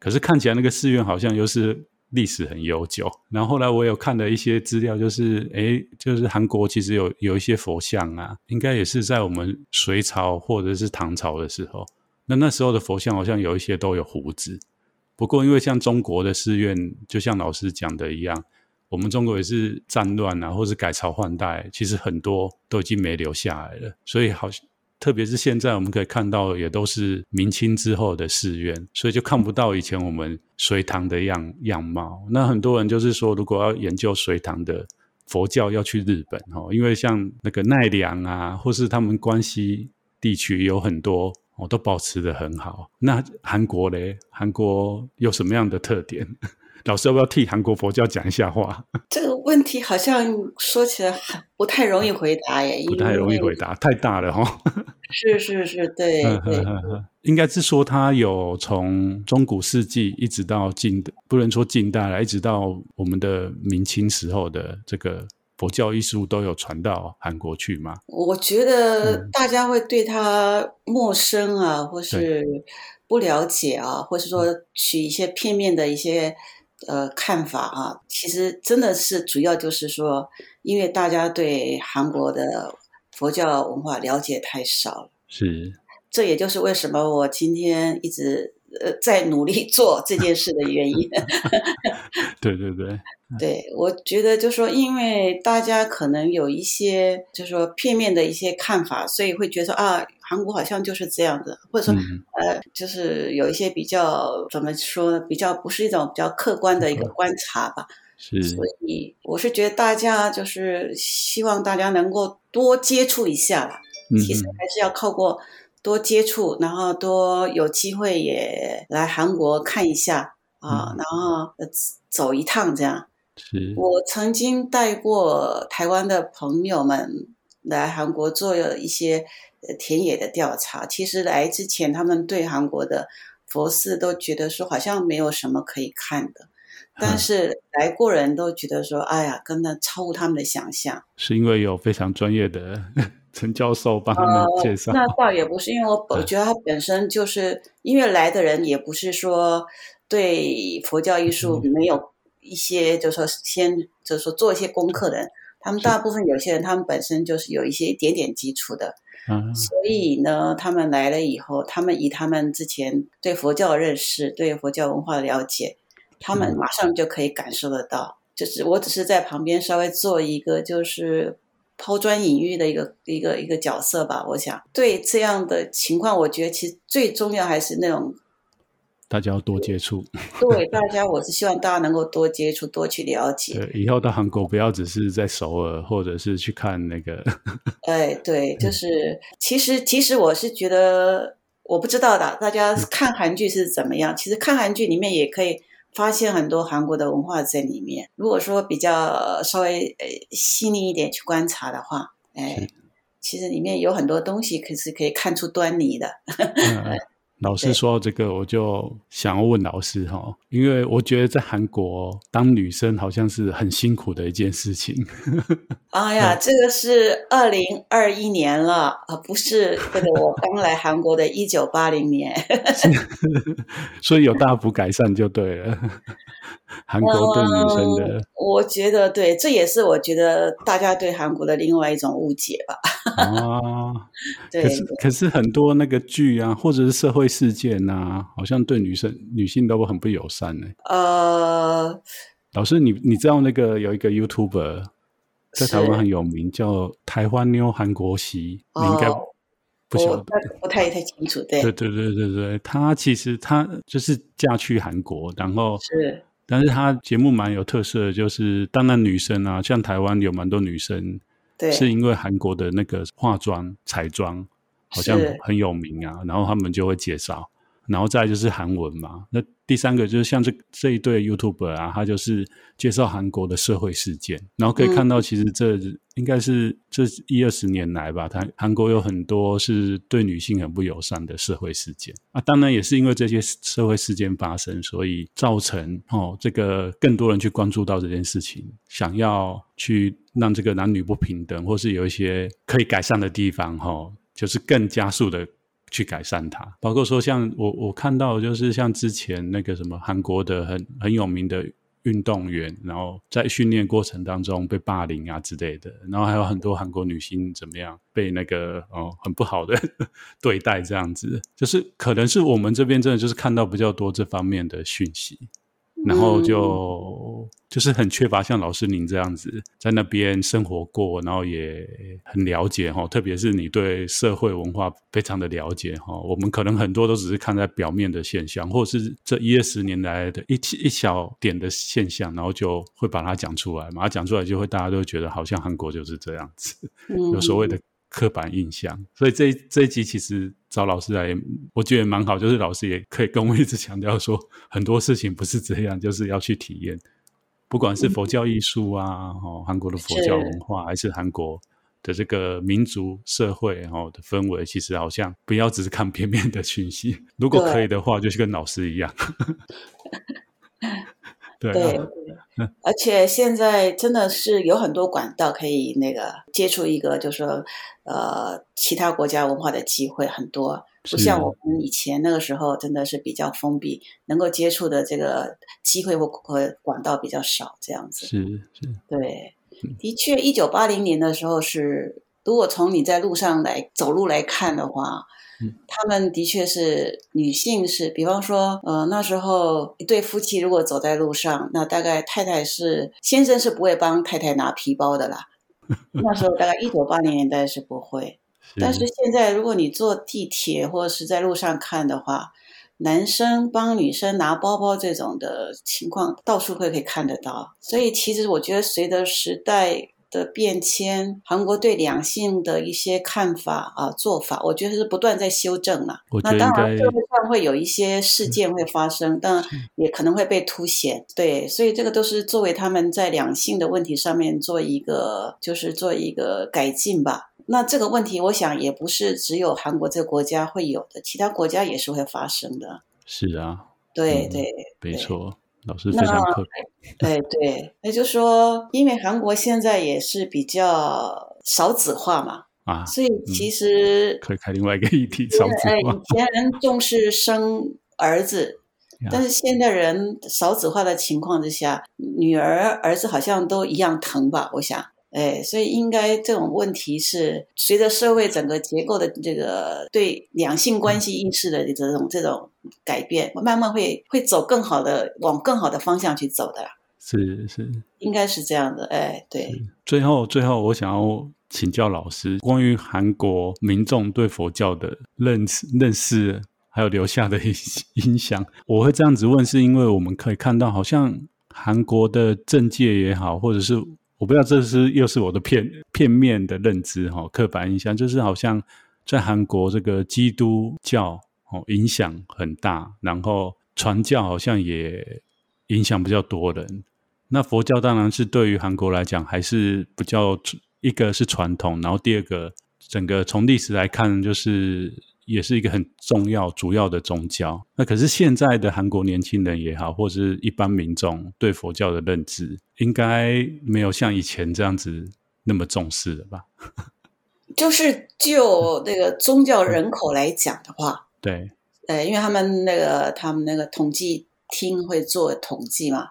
可是看起来那个寺院好像又是历史很悠久。然后后来我有看了一些资料，就是诶，就是韩国其实有有一些佛像啊，应该也是在我们隋朝或者是唐朝的时候，那那时候的佛像好像有一些都有胡子。不过，因为像中国的寺院，就像老师讲的一样，我们中国也是战乱啊，或是改朝换代，其实很多都已经没留下来了。所以，好像，特别是现在我们可以看到，也都是明清之后的寺院，所以就看不到以前我们隋唐的样样貌。那很多人就是说，如果要研究隋唐的佛教，要去日本哦，因为像那个奈良啊，或是他们关西地区有很多哦，都保持得很好。那韩国嘞？韩国有什么样的特点？老师要不要替韩国佛教讲一下话？这个问题好像说起来不太容易回答耶，不太容易回答，太大了哈、哦。是是是，对对，应该是说它有从中古世纪一直到近的，不能说近代了，一直到我们的明清时候的这个。佛教艺术都有传到韩国去吗？我觉得大家会对他陌生啊，嗯、或是不了解啊，或是说取一些片面的一些呃看法啊。其实真的是主要就是说，因为大家对韩国的佛教文化了解太少了。是，这也就是为什么我今天一直呃在努力 做这件事的原因。对对对。对，我觉得就是说，因为大家可能有一些就是说片面的一些看法，所以会觉得啊，韩国好像就是这样子，或者说、嗯、呃，就是有一些比较怎么说呢，比较不是一种比较客观的一个观察吧。是，所以我是觉得大家就是希望大家能够多接触一下啦。嗯、其实还是要靠过多接触，然后多有机会也来韩国看一下啊，嗯、然后走一趟这样。是我曾经带过台湾的朋友们来韩国做了一些田野的调查。其实来之前，他们对韩国的佛寺都觉得说好像没有什么可以看的，但是来过人都觉得说，哎呀，真的超乎他们的想象。是因为有非常专业的陈教授帮他们介绍？呃，那倒也不是，因为我我觉得他本身就是因为来的人也不是说对佛教艺术没有。一些就是说先就是说做一些功课的人，他们大部分有些人他们本身就是有一些一点点基础的，嗯，所以呢，他们来了以后，他们以他们之前对佛教的认识、对佛教文化的了解，他们马上就可以感受得到。就是我只是在旁边稍微做一个就是抛砖引玉的一个一个一个角色吧。我想对这样的情况，我觉得其实最重要还是那种。大家要多接触，对大家，我是希望大家能够多接触，多去了解。对，以后到韩国不要只是在首尔，或者是去看那个。哎，对，就是其实其实我是觉得，我不知道的，大家看韩剧是怎么样？其实看韩剧里面也可以发现很多韩国的文化在里面。如果说比较稍微呃细腻一点去观察的话，哎，其实里面有很多东西可是可以看出端倪的。嗯老师说到这个，我就想要问老师哈，因为我觉得在韩国当女生好像是很辛苦的一件事情。哎呀，这个是二零二一年了啊，不是这个我刚来韩国的一九八零年，所以有大幅改善就对了。韩国对女生的，嗯，我觉得对，这也是我觉得大家对韩国的另外一种误解吧。啊，对，可是可是很多那个剧啊，或者是社会事件啊，好像对女生女性都很不友善呢。呃，老师，你你知道那个有一个 YouTuber 在台湾很有名，叫台湾妞韩国媳，你应该不晓得，不太太清楚。对，对对对对对，他其实她就是嫁去韩国，然后是。但是他节目蛮有特色的，就是当然女生啊，像台湾有蛮多女生，对，是因为韩国的那个化妆彩妆好像很有名啊，然后他们就会介绍。然后再来就是韩文嘛，那第三个就是像这这一对 YouTuber 啊，他就是介绍韩国的社会事件，然后可以看到其实这应该是这一二十年来吧，他韩国有很多是对女性很不友善的社会事件啊，当然也是因为这些社会事件发生，所以造成哦这个更多人去关注到这件事情，想要去让这个男女不平等，或是有一些可以改善的地方，哈，就是更加速的。去改善它，包括说像我我看到就是像之前那个什么韩国的很很有名的运动员，然后在训练过程当中被霸凌啊之类的，然后还有很多韩国女星怎么样被那个哦很不好的 对待这样子，就是可能是我们这边真的就是看到比较多这方面的讯息。然后就就是很缺乏像老师您这样子在那边生活过，然后也很了解哈，特别是你对社会文化非常的了解哈。我们可能很多都只是看在表面的现象，或者是这一二十年来的一一小点的现象，然后就会把它讲出来嘛。讲出来就会大家都觉得好像韩国就是这样子，有所谓的刻板印象。所以这这一集其实找老师来，我觉得蛮好，就是老师也可以跟我一直强调说，很多事情不是这样，就是要去体验。不管是佛教艺术啊，哦，韩国的佛教文化，还是韩国的这个民族社会哦的氛围，其实好像不要只是看片面的讯息。如果可以的话，就是跟老师一样。对，对，而且现在真的是有很多管道可以那个接触一个，就是说呃其他国家文化的机会很多，不像我们以前那个时候真的是比较封闭，能够接触的这个机会或和管道比较少，这样子。是是，对，的确，一九八零年的时候是，如果从你在路上来走路来看的话。他们的确是女性是，比方说，呃，那时候一对夫妻如果走在路上，那大概太太是先生是不会帮太太拿皮包的啦。那时候大概一九八零年代是不会，是，但是现在如果你坐地铁或者是在路上看的话，男生帮女生拿包包这种的情况到处会可以看得到。所以其实我觉得随着时代。的变迁，韩国对两性的一些看法啊做法，我觉得是不断在修正了。那当然社会上会有一些事件会发生，但也可能会被凸显。对，所以这个都是作为他们在两性的问题上面做一个，就是做一个改进吧。那这个问题，我想也不是只有韩国这个国家会有的，其他国家也是会发生的。是啊，对对，没错。老师非常客气，对对，那就是说，因为韩国现在也是比较少子化嘛，啊，所以其实、嗯、可以开另外一个议题，少子化。以前人重视生儿子，但是现在人少子化的情况之下，女儿儿子好像都一样疼吧？我想。哎，所以应该这种问题是随着社会整个结构的这个对两性关系意识的这种这种改变，慢慢会会走更好的，往更好的方向去走的啦。是是，应该是这样的。哎，对。最后最后，我想要请教老师关于韩国民众对佛教的认识认识，还有留下的影影响。我会这样子问，是因为我们可以看到，好像韩国的政界也好，或者是。我不知道这是又是我的片片面的认知哈，刻板印象就是好像在韩国这个基督教哦影响很大，然后传教好像也影响比较多人。那佛教当然是对于韩国来讲还是比较一个是传统，然后第二个整个从历史来看就是。也是一个很重要、主要的宗教。那可是现在的韩国年轻人也好，或者是一般民众对佛教的认知，应该没有像以前这样子那么重视了吧？就是就那个宗教人口来讲的话，对，呃，因为他们那个他们那个统计厅会做统计嘛。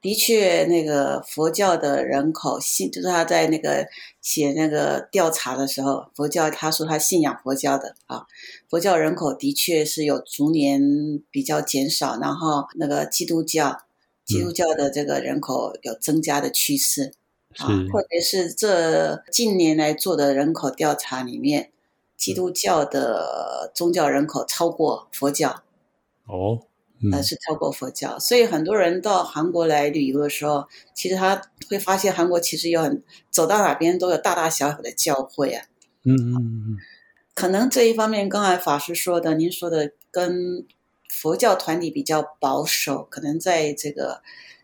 的确，那个佛教的人口信，就是他在那个写那个调查的时候，佛教他说他信仰佛教的啊，佛教人口的确是有逐年比较减少，然后那个基督教，基督教的这个人口有增加的趋势，嗯、啊，特别是这近年来做的人口调查里面，基督教的宗教人口超过佛教。哦。呃，是超过佛教，所以很多人到韩国来旅游的时候，其实他会发现韩国其实有很走到哪边都有大大小小的教会啊。嗯嗯嗯。可能这一方面，刚才法师说的，您说的跟佛教团体比较保守，可能在这个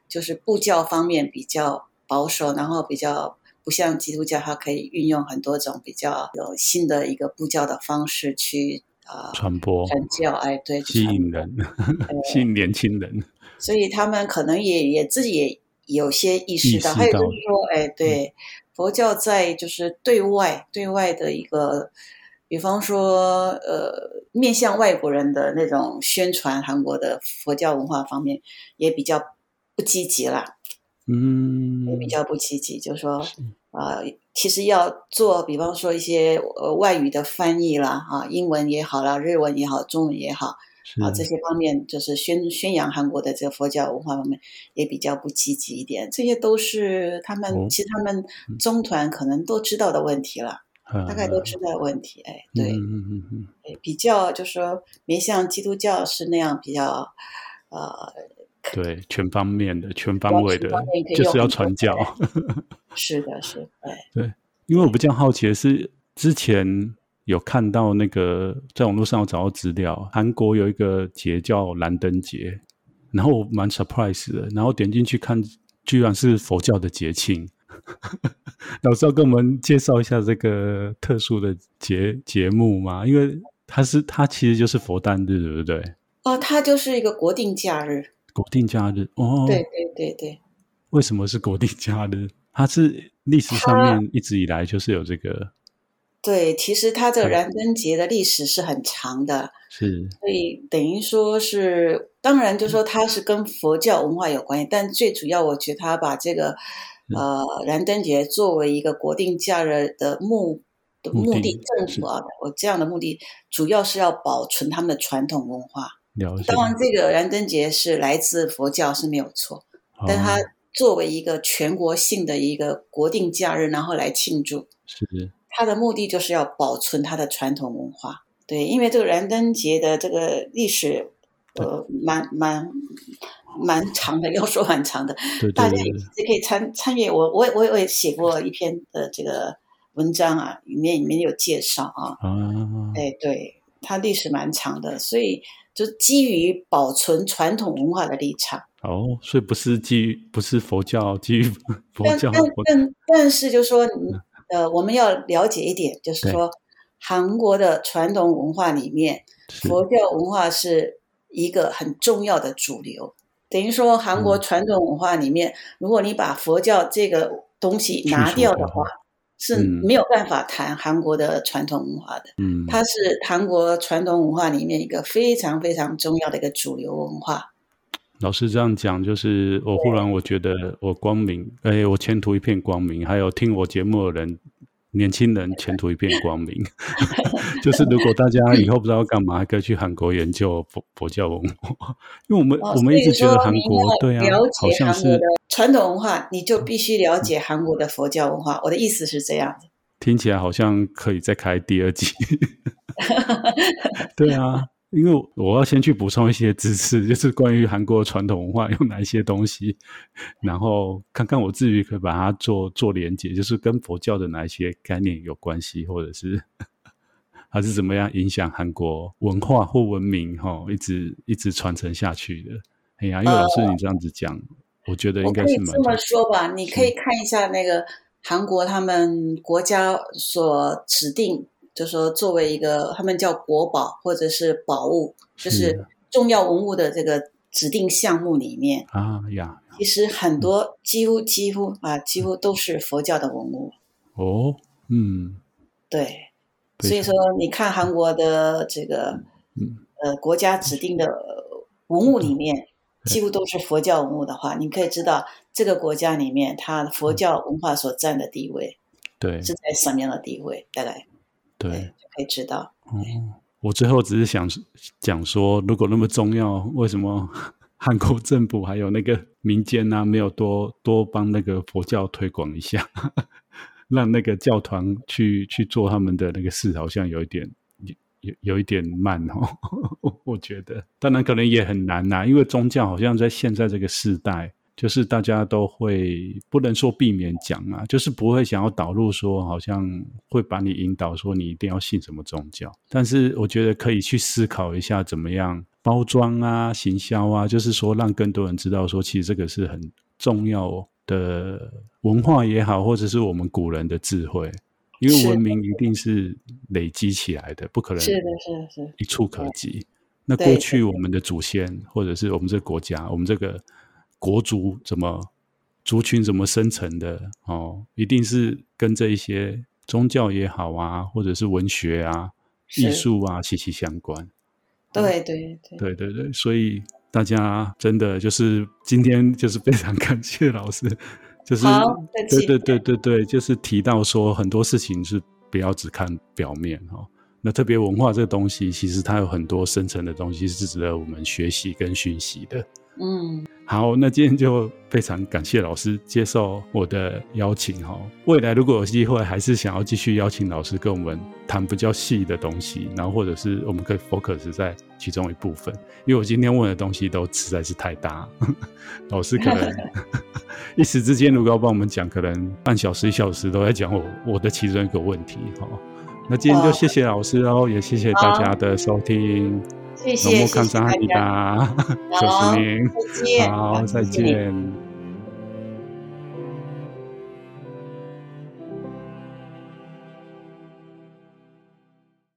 就是布教方面比较保守，然后比较不像基督教，它可以运用很多种比较有新的一个布教的方式去。啊，传播传教，哎，对，吸引人，吸引年轻人，所以他们可能也也自己也有些意识到，还有就是说，哎，对，佛教在就是对外对外的一个，比方说，呃，面向外国人的那种宣传，韩国的佛教文化方面也比较不积极啦，嗯，也比较不积极，就是说。啊、呃，其实要做，比方说一些呃外语的翻译啦，啊，英文也好啦，日文也好，中文也好，啊，这些方面就是宣宣扬韩国的这个佛教文化方面也比较不积极一点。这些都是他们、哦、其实他们中团可能都知道的问题了，嗯、大概都知道的问题。哎，对，嗯嗯嗯，比较就是说没像基督教是那样比较，呃。对，全方面的、全方位的，就是要传教。是的，是的，对，因为我比较好奇的是，之前有看到那个在网络上有找到资料，韩国有一个节叫燃灯节，然后我蛮 surprise 的，然后点进去看，居然是佛教的节庆。老师要跟我们介绍一下这个特殊的节节目吗？因为它是它其实就是佛诞日，对不对？哦，它就是一个国定假日。国定假日哦，对对对对。为什么是国定假日？它是历史上面一直以来就是有这个。对，其实它这个燃灯节的历史是很长的，是，所以等于说是，当然就说它是跟佛教文化有关系，但最主要我觉得它把这个。呃，燃灯节作为一个国定假日的目的目的，政府啊，我这样的目的主要是要保存他们的传统文化。了解。当然，这个燃灯节是来自佛教是没有错，哦，但它作为一个全国性的一个国定假日，然后来庆祝，是它的目的就是要保存它的传统文化。对，因为这个燃灯节的这个历史，呃，蛮蛮。蛮长的，要说蛮长的，对对对，大家也可以参参与。我我我我也写过一篇的这个文章啊，里面里面有介绍啊。啊，哎，对，它历史蛮长的，所以就基于保存传统文化的立场。哦，所以不是基于不是佛教基于佛教，但但但是就是说，呃，我们要了解一点，就是说，韩国的传统文化里面，佛教文化是一个很重要的主流。等于说，韩国传统文化里面，嗯，如果你把佛教这个东西拿掉的话，是没有办法谈韩国的传统文化的。嗯，它是韩国传统文化里面一个非常非常重要的一个主流文化。老师这样讲，就是我忽然我觉得我光明，哎，我前途一片光明。还有听我节目的人。年轻人前途一片光明，就是如果大家以后不知道干嘛，可以去韩国研究佛佛教文化，因为我们、哦、我们一直觉得韩国对啊，好像是传统文化，你就必须了解韩国的佛教文化。我的意思是这样，听起来好像可以再开第二集。对啊。因为我要先去补充一些知识，就是关于韩国传统文化有哪一些东西，然后看看我自己可以把它做做连接，就是跟佛教的哪一些概念有关系，或者是 还是怎么样影响韩国文化或文明哈，一直一直传承下去的。哎呀，因为老师你这样子讲，呃、我觉得应该是蛮这么说吧。你可以看一下那个韩国他们国家所指定。就说作为一个，他们叫国宝或者是宝物，就是重要文物的这个指定项目里面啊呀，其实很多几乎几乎啊几乎都是佛教的文物哦，嗯，对，所以说你看韩国的这个呃国家指定的文物里面几乎都是佛教文物的话，你可以知道这个国家里面它佛教文化所占的地位，对，是在什么样的地位？大概。对，对，就可以知道。哦，我最后只是想讲说，如果那么重要，为什么 韩国政府还有那个民间啊，没有多多帮那个佛教推广一下，让那个教团去去做他们的那个事，好像有一点有有一点慢哦。我觉得，当然可能也很难呐，啊，因为宗教好像在现在这个时代。就是大家都会不能说避免讲啊，就是不会想要导入说，好像会把你引导说你一定要信什么宗教。但是我觉得可以去思考一下，怎么样包装啊、行销啊，就是说让更多人知道说，其实这个是很重要的文化也好，或者是我们古人的智慧。因为文明一定是累积起来的，不可能是的，是是一触可及。那过去我们的祖先，或者是我们这个国家，我们这个。国族怎么族群怎么生成的哦？一定是跟这一些宗教也好啊，或者是文学啊、艺术啊息息相关。对对对对对对，所以大家真的就是今天就是非常感谢老师，就是对对对对对，就是提到说很多事情是不要只看表面哦。那特别文化这个东西，其实它有很多深层的东西是值得我们学习跟学习的。嗯，好，那今天就非常感谢老师接受我的邀请哈。未来如果有机会，还是想要继续邀请老师跟我们谈比较细的东西，然后或者是我们可以 focus 在其中一部分，因为我今天问的东西都实在是太大，老师可能一时之间如果要帮我们讲，可能半小时一小时都在讲我我的其中一个问题哈。那今天就谢谢老师哦，也谢谢大家的收听。谢谢，谢谢大家。九十年，再见。好，再见。